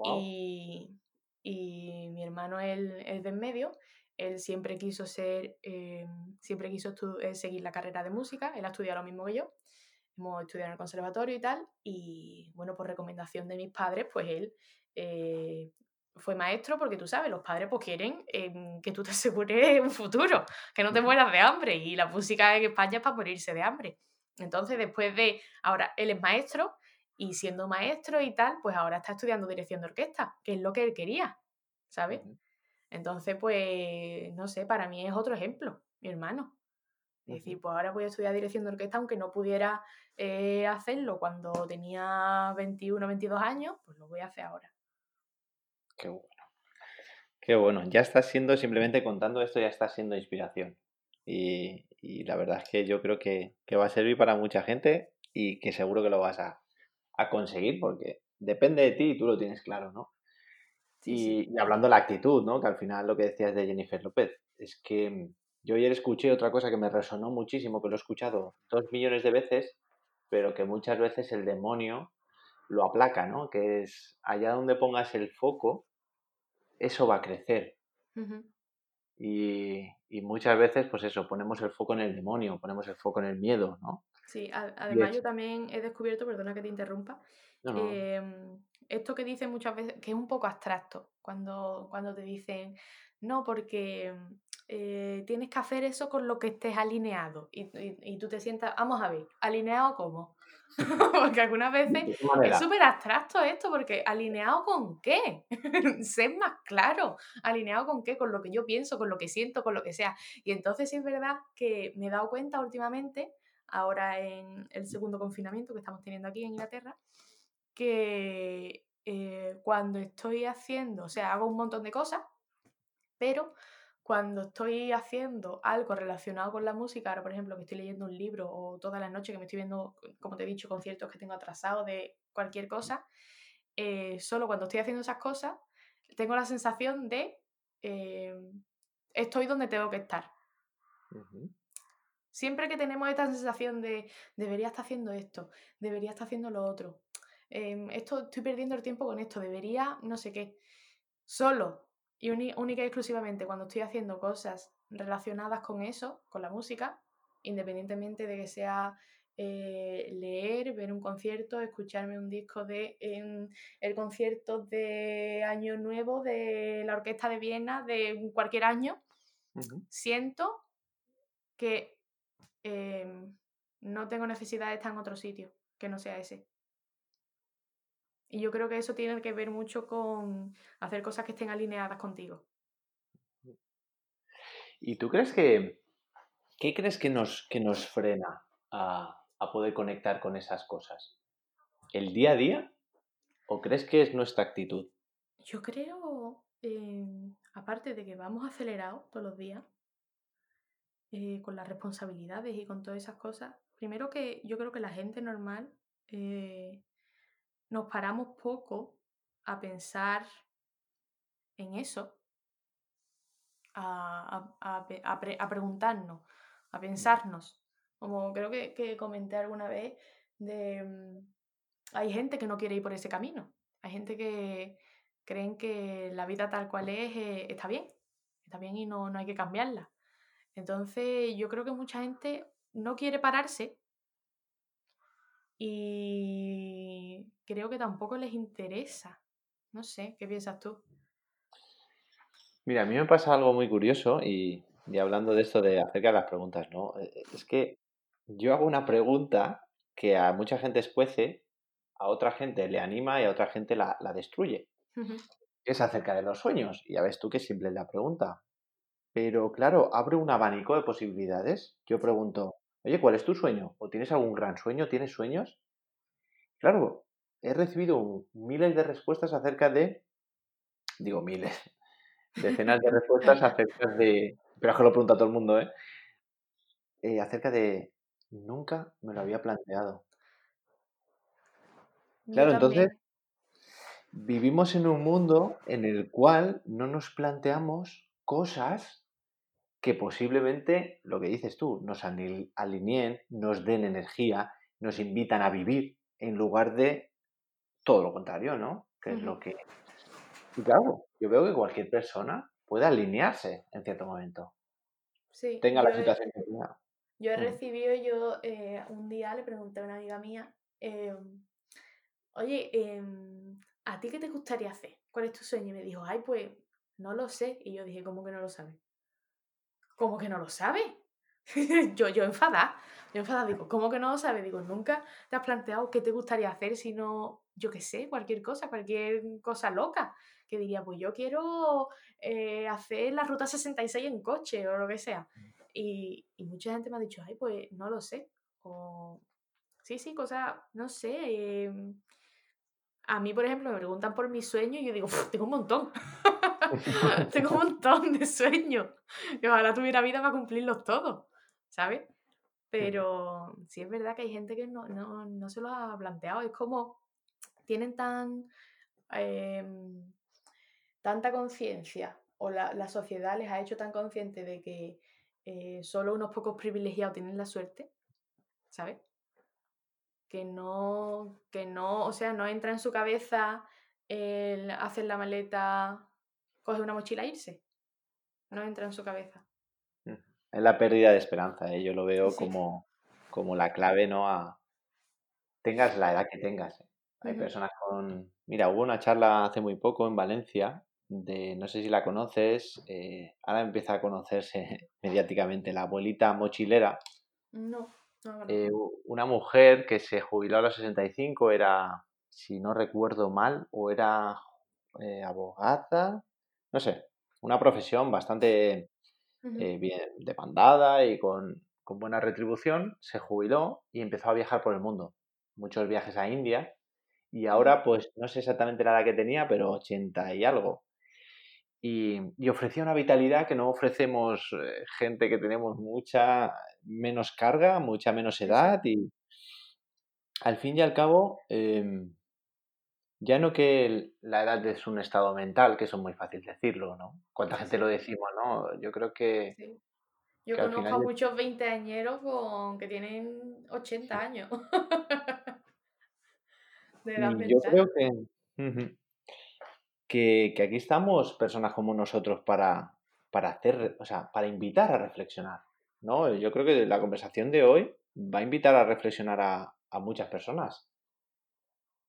y, mi hermano es el, de en medio. Él siempre quiso ser, eh, siempre quiso seguir la carrera de música. Él ha estudiado lo mismo que yo. Hemos estudiado en el conservatorio y tal. Y bueno, por recomendación de mis padres, pues él fue maestro porque tú sabes, los padres pues quieren em, que tú te [laughs] asegures un futuro, que no te mueras de hambre y la música en España es para morirse de hambre. Entonces, después de, ahora él es maestro y siendo maestro y tal, pues ahora está estudiando dirección de orquesta, que es lo que él quería, ¿sabes? Entonces, pues, no sé, para mí es otro ejemplo, mi hermano. Es decir, pues ahora voy a estudiar dirección de orquesta, aunque no pudiera eh, hacerlo cuando tenía 21 22 años, pues lo voy a hacer ahora. Qué bueno. Qué bueno. Ya estás siendo, simplemente contando esto, ya está siendo inspiración. Y, la verdad es que yo creo que, va a servir para mucha gente y que seguro que lo vas a, conseguir porque depende de ti y tú lo tienes claro, ¿no? Y, hablando de la actitud, ¿no? Que al final lo que decías de Jennifer López, es que yo ayer escuché otra cosa que me resonó muchísimo, que lo he escuchado dos millones de veces, pero que muchas veces el demonio lo aplaca, ¿no? Que es allá donde pongas el foco, eso va a crecer. y, muchas veces, pues eso, ponemos el foco en el demonio, ponemos el foco en el miedo, ¿no? Sí, además yo también he descubierto, perdona que te interrumpa, em, esto que dicen muchas veces, que es un poco abstracto, cuando, cuando te dicen, no, porque eh, tienes que hacer eso con lo que estés alineado. Y, y, tú te sientas, vamos a ver, ¿alineado cómo? [laughs] porque algunas [laughs] veces es súper abstracto esto, porque ¿alineado con qué? [laughs] sé más claro. ¿Alineado con qué? Con lo que yo pienso, con lo que siento, con lo que sea. Y entonces es verdad que me he dado cuenta últimamente, ahora en el segundo confinamiento que estamos teniendo aquí en Inglaterra, que eh, cuando estoy haciendo, o sea, hago un montón de cosas, pero cuando estoy haciendo algo relacionado con la música, ahora por ejemplo que estoy leyendo un libro o todas las noches que me estoy viendo, como te he dicho, conciertos que tengo atrasados de cualquier cosa, eh, solo cuando estoy haciendo esas cosas tengo la sensación de eh, estoy donde tengo que estar. Siempre que tenemos esta sensación de debería estar haciendo esto, debería estar haciendo lo otro, em, esto estoy perdiendo el tiempo con esto, debería no sé qué, solo y única y exclusivamente cuando estoy haciendo cosas relacionadas con eso, con la música, independientemente de que sea eh, leer, ver un concierto, escucharme un disco de el concierto de Año Nuevo de la Orquesta de Viena de cualquier año, siento que em, no tengo necesidad de estar en otro sitio que no sea ese. Y yo creo que eso tiene que ver mucho con hacer cosas que estén alineadas contigo. ¿Y tú crees que, qué crees que nos, que nos frena a, poder conectar con esas cosas? ¿El día a día? ¿O crees que es nuestra actitud? Yo creo, em, aparte de que vamos acelerados todos los días, eh, con las responsabilidades y con todas esas cosas, primero que yo creo que la gente normal eh, nos paramos poco a pensar en eso, a, a, preguntarnos, a pensarnos. Como creo que, que comenté alguna vez, de, mm, hay gente que no quiere ir por ese camino. Hay gente que creen que la vida tal cual es eh, está bien, está bien y no, no hay que cambiarla. Entonces yo creo que mucha gente no quiere pararse y creo que tampoco les interesa. No sé, ¿qué piensas tú? Mira, a mí me pasa algo muy curioso y, hablando de esto de acerca de las preguntas, ¿no? Eh, eh, es que yo hago una pregunta que a mucha gente escuece, a otra gente le anima y a otra gente la, destruye. Es acerca de los sueños. Y ya ves tú que simple es la pregunta. Pero claro, abre un abanico de posibilidades. Yo pregunto, oye, ¿cuál es tu sueño? ¿O tienes algún gran sueño? ¿Tienes sueños? Claro, he recibido miles de respuestas acerca de, digo miles, [laughs] decenas de respuestas acerca de, pero es que lo pregunta todo el mundo, ¿eh? ¿eh? acerca de, nunca me lo había planteado. Claro, entonces vivimos en un mundo en el cual no nos planteamos cosas que posiblemente, lo que dices tú, nos alineen, nos den energía, nos invitan a vivir, en lugar de todo lo contrario, ¿no? Que es lo que... Y claro, yo veo que cualquier persona puede alinearse en cierto momento. Sí. Tenga la situación que tenga. Yo he recibido, yo eh, un día le pregunté a una amiga mía, em, oye, em, ¿a ti qué te gustaría hacer? ¿Cuál es tu sueño? Y me dijo, ay, pues no lo sé. Y yo dije, ¿cómo que no lo sabes? ¿Cómo que no lo sabes? [laughs] yo, yo enfadada, yo enfadada, digo, ¿cómo que no lo sabes? Digo, nunca te has planteado qué te gustaría hacer si no, yo qué sé, cualquier cosa, cualquier cosa loca. Que diría, pues yo quiero eh, hacer la ruta 66 en coche o lo que sea. Y, y, mucha gente me ha dicho, ay, pues no lo sé. O, sí, sí, cosas, no sé. Em, a mí, por ejemplo, me preguntan por mis sueños y yo digo, tengo un montón. [laughs] tengo un montón de sueños. Y ojalá tuviera vida para cumplirlos todos, ¿sabes? Pero sí es verdad que hay gente que no, no, no se lo ha planteado. Es como tienen tan em, tanta conciencia o la, la, sociedad les ha hecho tan consciente de que eh, solo unos pocos privilegiados tienen la suerte, ¿sabes? Que no, que no, o sea, no entra en su cabeza el hacer la maleta, coger una mochila e irse. No entra en su cabeza. Es la pérdida de esperanza, ¿eh? yo lo veo como, como la clave, ¿no? A, tengas la edad que tengas. ¿eh? Hay personas con... Mira, hubo una charla hace muy poco en Valencia de, no sé si la conoces, eh, ahora empieza a conocerse [laughs] mediáticamente, la abuelita mochilera. No, no, eh, una mujer que se jubiló a los 65, era, si no recuerdo mal, o era eh, abogada, no sé, una profesión bastante bien demandada y con, con buena retribución, se jubiló y empezó a viajar por el mundo. Muchos viajes a India y ahora pues no sé exactamente la edad que tenía, pero 80 y algo. Y, ofrecía una vitalidad que no ofrecemos eh, gente que tenemos mucha menos carga, mucha menos edad y al fin y al cabo, em, ya no que la edad es un estado mental, que eso es muy fácil decirlo, ¿no? ¿Cuánta gente lo decimos, no? Yo creo que... Yo conozco a muchos veinteañeros con que tienen 80 [laughs] años. [laughs] de edad mm, Yo creo que que, aquí estamos personas como nosotros para, para hacer, o sea, para invitar a reflexionar. ¿no? Yo creo que la conversación de hoy va a invitar a reflexionar a, muchas personas.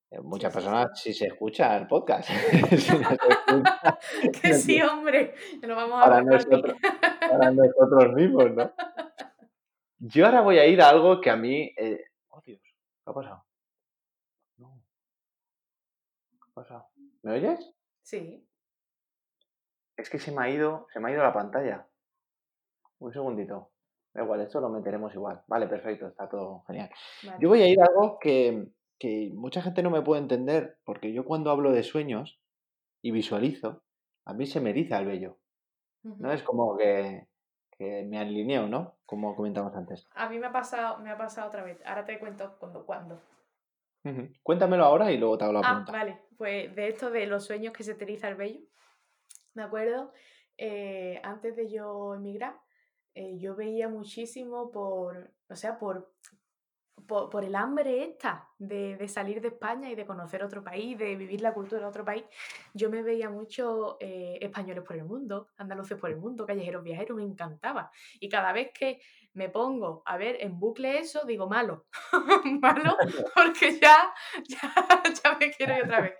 Eh, muchas personas [laughs] si se escucha el [laughs] podcast. [laughs] que sí, hombre. Lo vamos a para, nosotros, para nosotros mismos, ¿no? Yo ahora voy a ir a algo que a mí. Eh... Oh, Dios, ¿qué ha pasado? No. ¿Qué ha pasado? ¿Me oyes? Sí. Es que se me ha ido, se me ha ido la pantalla. Un segundito. Da igual, esto lo meteremos igual. Vale, perfecto, está todo genial. Yo voy a ir a algo que, mucha gente no me puede entender, porque yo cuando hablo de sueños y visualizo, a mí se me eriza el vello. ¿No? Es como que, me alineo, ¿no? Como comentamos antes. A mí me ha pasado, me ha pasado otra vez. Ahora te cuento cuando, cuándo. Cuéntamelo ahora y luego te hago la Ah, pregunta. vale. Pues de esto de los sueños que se te eriza el vello, me acuerdo, eh, antes de yo emigrar, eh, yo veía muchísimo por, o sea, por, por, por el hambre esta de, de salir de España y de conocer otro país, de vivir la cultura de otro país. Yo me veía mucho eh, españoles por el mundo, andaluces por el mundo, callejeros viajeros, me encantaba. Y cada vez que me pongo a ver en bucle eso, digo malo, [laughs] malo, [laughs] porque ya, ya, [laughs] ya me quiero ir otra vez.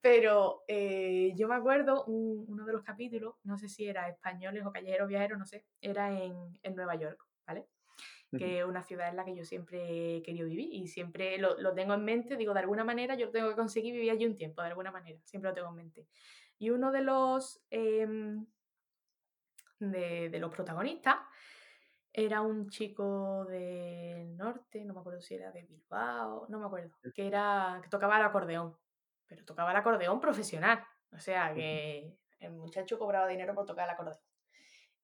Pero eh, yo me acuerdo un- uno de los capítulos, no sé si era españoles o callejeros viajeros, no sé, era en, en Nueva York, ¿vale? Que es una ciudad en la que yo siempre he querido vivir y siempre lo, lo tengo en mente, digo, de alguna manera yo tengo que conseguir vivir allí un tiempo, de alguna manera, siempre lo tengo en mente. Y uno de los, em, de, de los protagonistas era un chico del norte, no me acuerdo si era de Bilbao, no me acuerdo, que, era, que tocaba el acordeón, pero tocaba el acordeón profesional, o sea que el muchacho cobraba dinero por tocar el acordeón.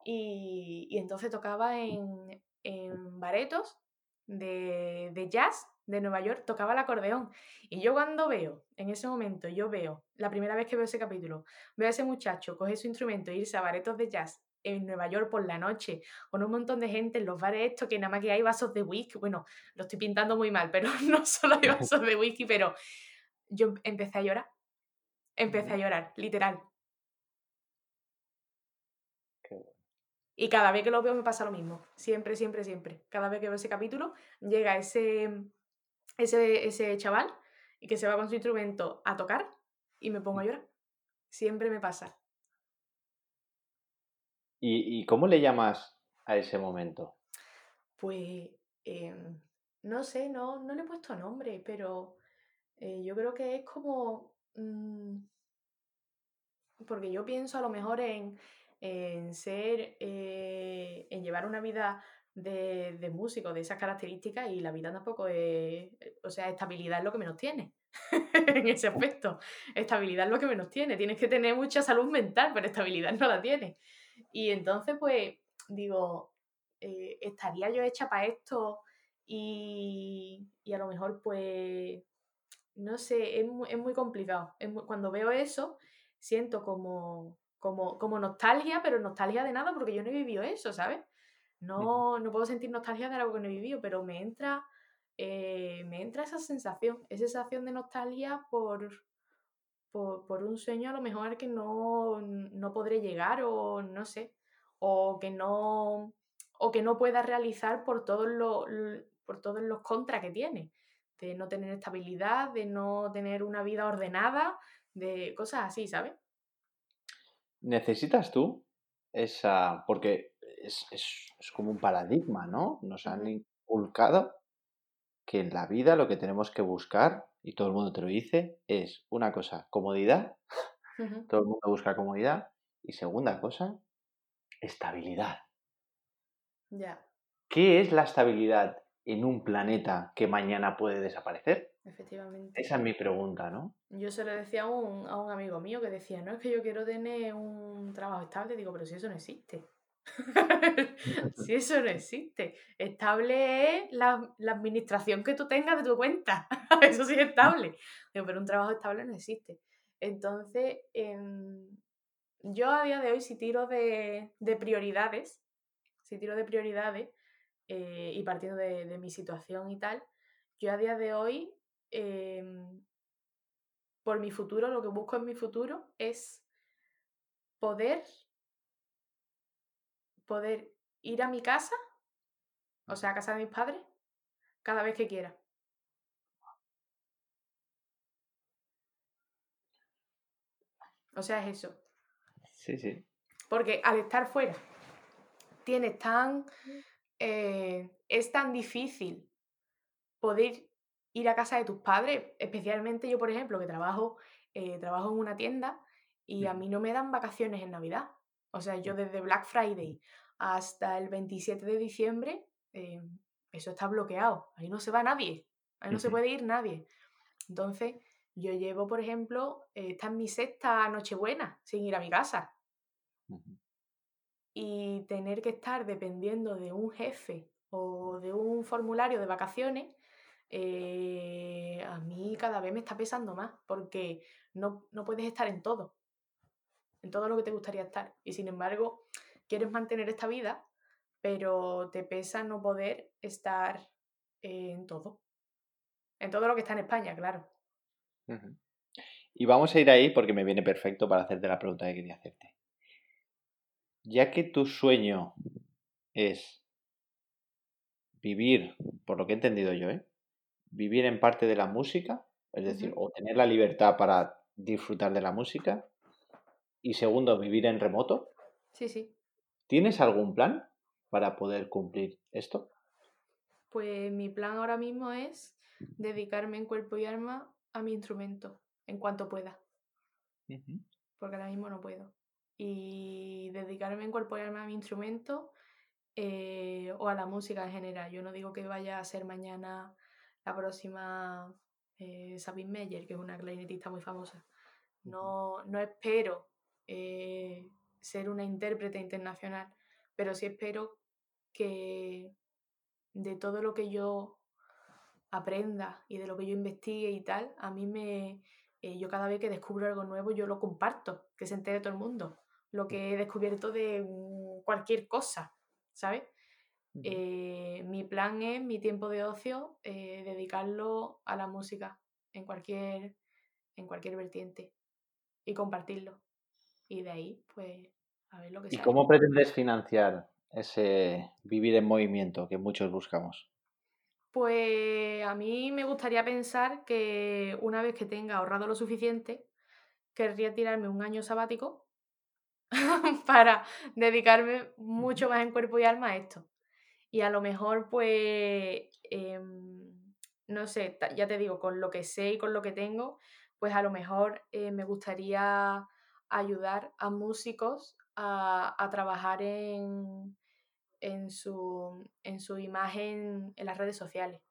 Y, y entonces tocaba en, en baretos de, de jazz de Nueva York, tocaba el acordeón. Y yo cuando veo, en ese momento, yo veo, la primera vez que veo ese capítulo, veo a ese muchacho coger su instrumento e irse a baretos de jazz en Nueva York por la noche, con un montón de gente en los bares estos, que nada más que hay vasos de whisky, bueno, lo estoy pintando muy mal, pero [laughs] no solo hay [laughs] vasos de whisky, pero yo empecé a llorar, empecé a llorar, literal. Qué bueno. Y cada vez que lo veo me pasa lo mismo. Siempre, siempre, siempre. Cada vez que veo ese capítulo, llega ese, ese, ese chaval y que se va con su instrumento a tocar y me pongo a llorar. Siempre me pasa. ¿Y, y cómo le llamas a ese momento? Pues, em, no sé, no, no le he puesto nombre, pero eh, yo creo que es como... mm, porque yo pienso a lo mejor en, en ser, eh, en llevar una vida de, de músico de esas características y la vida tampoco es, o sea, estabilidad es lo que menos tiene [laughs] en ese aspecto. Estabilidad es lo que menos tiene. Tienes que tener mucha salud mental, pero estabilidad no la tienes. Y entonces, pues, digo, eh, ¿estaría yo hecha para esto? Y, y a lo mejor, pues, no sé, es muy, es muy complicado. Es muy- cuando veo eso, siento como, como, como nostalgia, pero nostalgia de nada porque yo no he vivido eso, ¿sabes? No, no puedo sentir nostalgia de algo que no he vivido, pero me entra, eh, me entra esa sensación, esa sensación de nostalgia por, por, por un sueño a lo mejor que no, no podré llegar o no sé, o que no, o que no pueda realizar por todos los, por todos los contras que tiene, de no tener estabilidad, de no tener una vida ordenada, de cosas así, ¿sabes? ¿Necesitas tú esa...? Porque es, es- es como un paradigma, ¿no? Nos han inculcado que en la vida lo que tenemos que buscar, y todo el mundo te lo dice, es una cosa, comodidad, todo el mundo busca comodidad, y segunda cosa, estabilidad. Ya, ¿Qué es la estabilidad en un planeta que mañana puede desaparecer? Efectivamente. Esa es mi pregunta, ¿no? Yo se lo decía a un, a un amigo mío que decía, no es que yo quiero tener un trabajo estable, digo, pero si eso no existe. [laughs] si eso no existe. Estable es la, la administración que tú tengas de tu cuenta. [laughs] eso sí es estable. Digo, pero un trabajo estable no existe. Entonces, em, yo a día de hoy, si tiro de, de prioridades, si tiro de prioridades eh, y partiendo de, de mi situación y tal, yo a día de hoy, em, por mi futuro, lo que busco en mi futuro es poder, poder ir a mi casa, o sea, a casa de mis padres, cada vez que quiera. O sea, es eso. Sí, sí. Porque al estar fuera, tienes tan. eh, es tan difícil poder ir a casa de tus padres, especialmente yo, por ejemplo, que trabajo, eh, trabajo en una tienda y a mí no me dan vacaciones en Navidad. O sea, yo desde Black Friday hasta el 27 de diciembre, eh, eso está bloqueado. Ahí no se va nadie. Ahí no se puede ir nadie. Entonces, yo llevo, por ejemplo, eh, esta es mi sexta Nochebuena sin ir a mi casa y tener que estar dependiendo de un jefe o de un formulario de vacaciones, eh, a mí cada vez me está pesando más porque no, no puedes estar en todo, en todo lo que te gustaría estar. Y sin embargo, quieres mantener esta vida, pero te pesa no poder estar en todo. En todo lo que está en España, claro. Y vamos a ir ahí porque me viene perfecto para hacerte la pregunta que quería hacerte. Ya que tu sueño es vivir, por lo que he entendido yo, ¿eh? Vivir en parte de la música, es decir, o tener la libertad para disfrutar de la música, y segundo, vivir en remoto. Sí, sí. ¿Tienes algún plan para poder cumplir esto? Pues mi plan ahora mismo es dedicarme en cuerpo y alma a mi instrumento en cuanto pueda. Porque ahora mismo no puedo. Y dedicarme en cuerpo y alma a mi instrumento eh, o a la música en general. Yo no digo que vaya a ser mañana la próxima eh, Sabine Meyer, que es una clarinetista muy famosa. No, no espero eh, ser una intérprete internacional, pero sí espero que de todo lo que yo aprenda y de lo que yo investigue y tal, a mí me, eh, yo cada vez que descubro algo nuevo, yo lo comparto, que se entere todo el mundo, lo que he descubierto de mm, cualquier cosa, ¿sabes? Eh, mi plan es mi tiempo de ocio, eh, dedicarlo a la música en cualquier, en cualquier vertiente y compartirlo. Y de ahí, pues, a ver lo que ¿Y cómo pretendes financiar ese vivir en movimiento que muchos buscamos? Pues a mí me gustaría pensar que una vez que tenga ahorrado lo suficiente, querría tirarme un año sabático [laughs] para dedicarme mucho más en cuerpo y alma a esto. Y a lo mejor, pues, em, no sé, ya te digo, con lo que sé y con lo que tengo, pues a lo mejor eh, me gustaría ayudar a músicos a, a trabajar en, en su, en su imagen en las redes sociales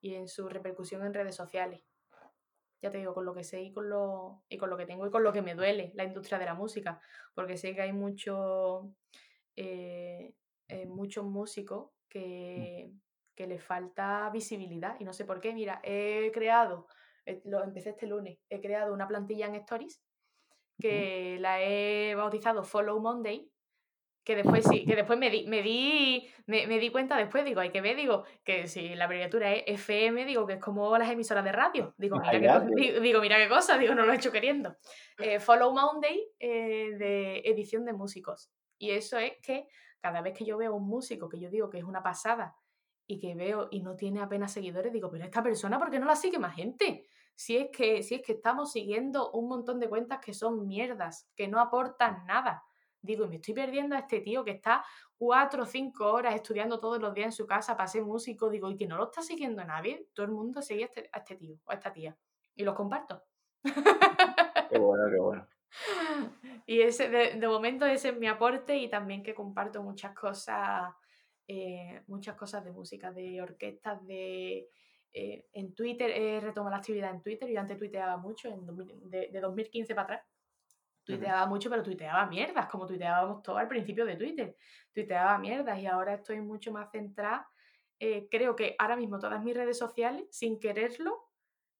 y en su repercusión en redes sociales. Ya te digo, con lo que sé y con lo, y con lo que tengo y con lo que me duele la industria de la música, porque sé que hay mucho, eh, eh, muchos músicos que, que les falta visibilidad y no sé por qué. Mira, he creado, eh, lo empecé este lunes, he creado una plantilla en Stories que la he bautizado Follow Monday que después sí, que después me di, me di, me, di cuenta después, digo, hay que ver, digo, que si la abreviatura es FM, digo, que es como las emisoras de radio. Digo, mira, qué, digo, mira qué cosa, digo, no lo he hecho queriendo. Eh, Follow Monday eh, de edición de músicos. Y eso es que cada vez que yo veo un músico que yo digo que es una pasada y que veo y no tiene apenas seguidores, digo, pero esta persona, ¿por qué no la sigue más gente? Si es que, si es que estamos siguiendo un montón de cuentas que son mierdas, que no aportan nada Digo, y me estoy perdiendo a este tío que está cuatro o cinco horas estudiando todos los días en su casa para ser músico. Digo, y que no lo está siguiendo nadie. Todo el mundo sigue a este, este tío o a esta tía. Y los comparto. Qué bueno, qué bueno. Y ese, de, momento ese es mi aporte y también que comparto muchas cosas, eh, muchas cosas de música, de orquestas, de... Eh, en Twitter, he retomado la actividad en Twitter, yo antes tuiteaba mucho, en de, de 2015 para atrás, Tuiteaba mucho, pero tuiteaba mierdas, como tuiteábamos todo al principio de Twitter. Tuiteaba mierdas y ahora estoy mucho más centrada. Eh, creo que ahora mismo todas mis redes sociales, sin quererlo,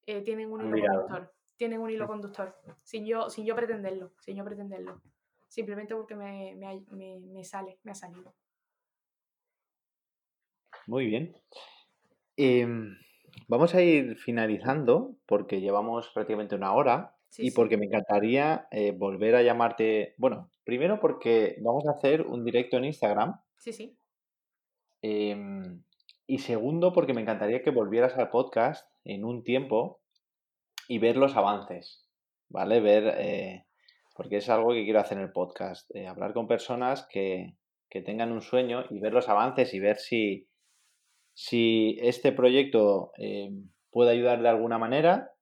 eh, tienen un hilo conductor. Tienen un hilo conductor, sin yo, sin yo pretenderlo, sin yo pretenderlo. Simplemente porque me, me, sale, me ha salido. Muy bien. Em, vamos a ir finalizando porque llevamos prácticamente una hora y porque me encantaría eh, volver a llamarte. Bueno, primero porque vamos a hacer un directo en Instagram. Sí, sí. Em, y segundo porque me encantaría que volvieras al podcast en un tiempo y ver los avances, ¿vale? Ver, eh, porque es algo que quiero hacer en el podcast, eh, hablar con personas que, que, tengan un sueño y ver los avances y ver si, si este proyecto puede ayudar de alguna manera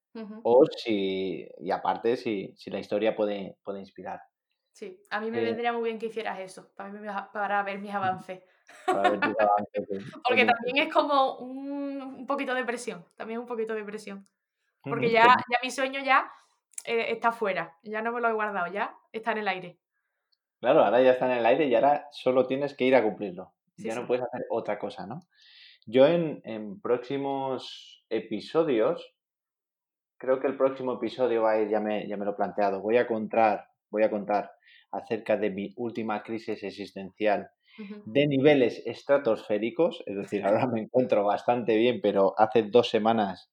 o si, y aparte, si, si la historia puede, puede inspirar. Sí, a mí me eh vendría muy bien que hicieras eso, para, para ver mis [laughs] avances. [laughs] Porque también es como un, un, poquito de presión, también un poquito de presión. Porque ya, ya mi sueño ya eh, está fuera, ya no me lo he guardado, ya está en el aire. Claro, ahora ya está en el aire y ahora solo tienes que ir a cumplirlo. ya no puedes hacer otra cosa, ¿no? Yo en, en próximos episodios, creo que el próximo episodio va a ir, ya me, ya me lo he planteado, voy a contar, voy a contar acerca de mi última crisis existencial de niveles estratosféricos, es decir, ahora me encuentro bastante bien, pero hace dos semanas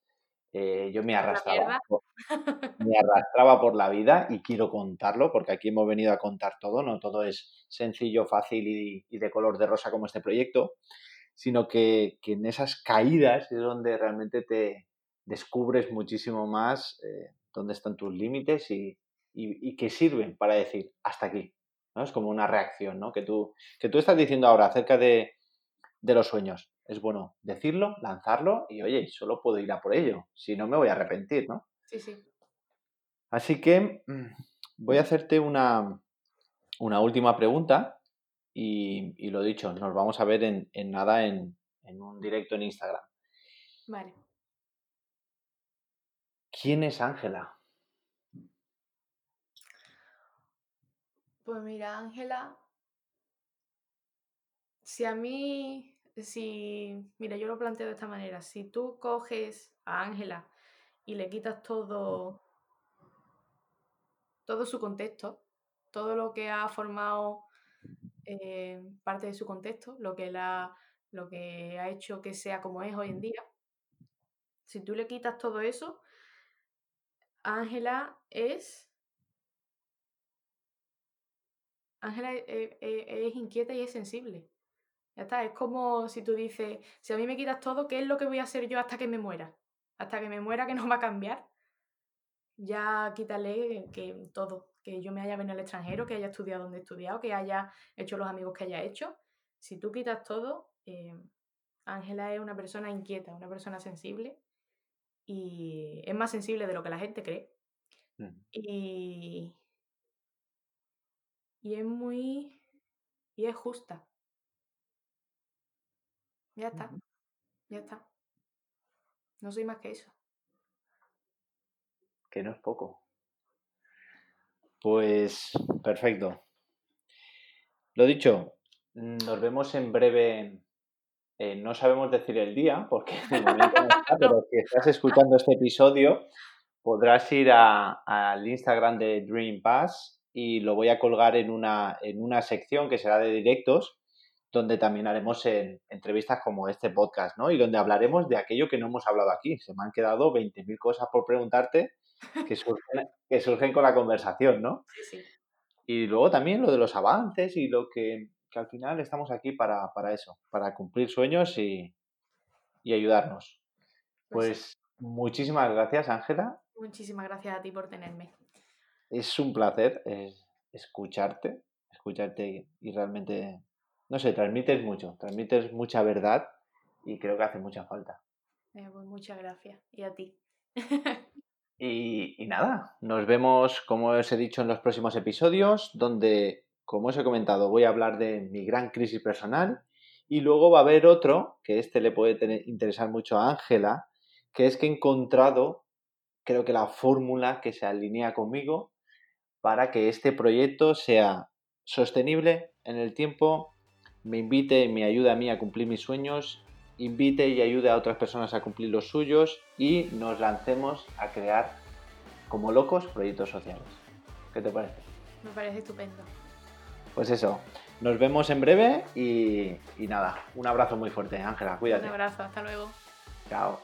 eh, yo me arrastraba, por, [laughs] me arrastraba por la vida y quiero contarlo porque aquí hemos venido a contar todo, no todo es sencillo, fácil y, de color de rosa como este proyecto, sino que, en esas caídas es donde realmente te descubres muchísimo más eh, dónde están tus límites y, y, que sirven para decir hasta aquí. ¿no? Es como una reacción ¿no? que, tú, que tú estás diciendo ahora acerca de, de los sueños es bueno decirlo, lanzarlo y oye, solo puedo ir a por ello, si no me voy a arrepentir, ¿no? Sí, sí. Así que mm, voy a hacerte una, una última pregunta y, y, lo dicho, nos vamos a ver en, en nada en, en un directo en Instagram. Vale. ¿Quién es Ángela? Pues mira, Ángela, si a mí si, mira, yo lo planteo de esta manera, si tú coges a Ángela y le quitas todo, todo su contexto, todo lo que ha formado eh, parte de su contexto, lo que, la, lo que ha hecho que sea como es hoy en día, si tú le quitas todo eso, Ángela es... Ángela e, e, es inquieta y es sensible. Ya está, es como si tú dices, si a mí me quitas todo, ¿qué es lo que voy a hacer yo hasta que me muera? Hasta que me muera, que no va a cambiar. Ya quítale que todo, que yo me haya venido al extranjero, que haya estudiado donde he estudiado, que haya hecho los amigos que haya hecho. Si tú quitas todo, eh, Ángela es una persona inquieta, una persona sensible y es más sensible de lo que la gente cree. Y, y es muy... y es justa. Ya está. Ya está. No soy más que eso. Que no es poco. Pues perfecto. Lo dicho, nos vemos en breve. Eh, no sabemos decir el día, porque de [laughs] momento no está, pero si estás escuchando este episodio, podrás ir al Instagram de Dream Pass y lo voy a colgar en una, en una sección que será de directos donde también haremos entrevistas como este podcast, ¿no? Y donde hablaremos de aquello que no hemos hablado aquí. Se me han quedado 20.000 cosas por preguntarte que surgen, [laughs] que surgen con la conversación, ¿no? Sí, sí. Y luego también lo de los avances y lo que, al final estamos aquí para, eso, para cumplir sueños y, ayudarnos. Pues, pues muchísimas gracias, Ángela. Muchísimas gracias a ti por tenerme. Es un placer eh, escucharte, escucharte y realmente no sé, transmites mucho, transmites mucha verdad y creo que hace mucha falta. Eh, pues muchas gracias. Y a ti. y, nada, nos vemos, como os he dicho, en los próximos episodios, donde, como os he comentado, voy a hablar de mi gran crisis personal y luego va a haber otro, que este le puede interesar mucho a Ángela, que es que he encontrado, creo que la fórmula que se alinea conmigo para que este proyecto sea sostenible en el tiempo, me invite y me ayude a mí a cumplir mis sueños, invite y ayude a otras personas a cumplir los suyos y nos lancemos a crear como locos proyectos sociales. ¿Qué te parece? Me parece estupendo. Pues eso, nos vemos en breve y, y nada, un abrazo muy fuerte, Ángela, cuídate. Un abrazo, hasta luego. Chao.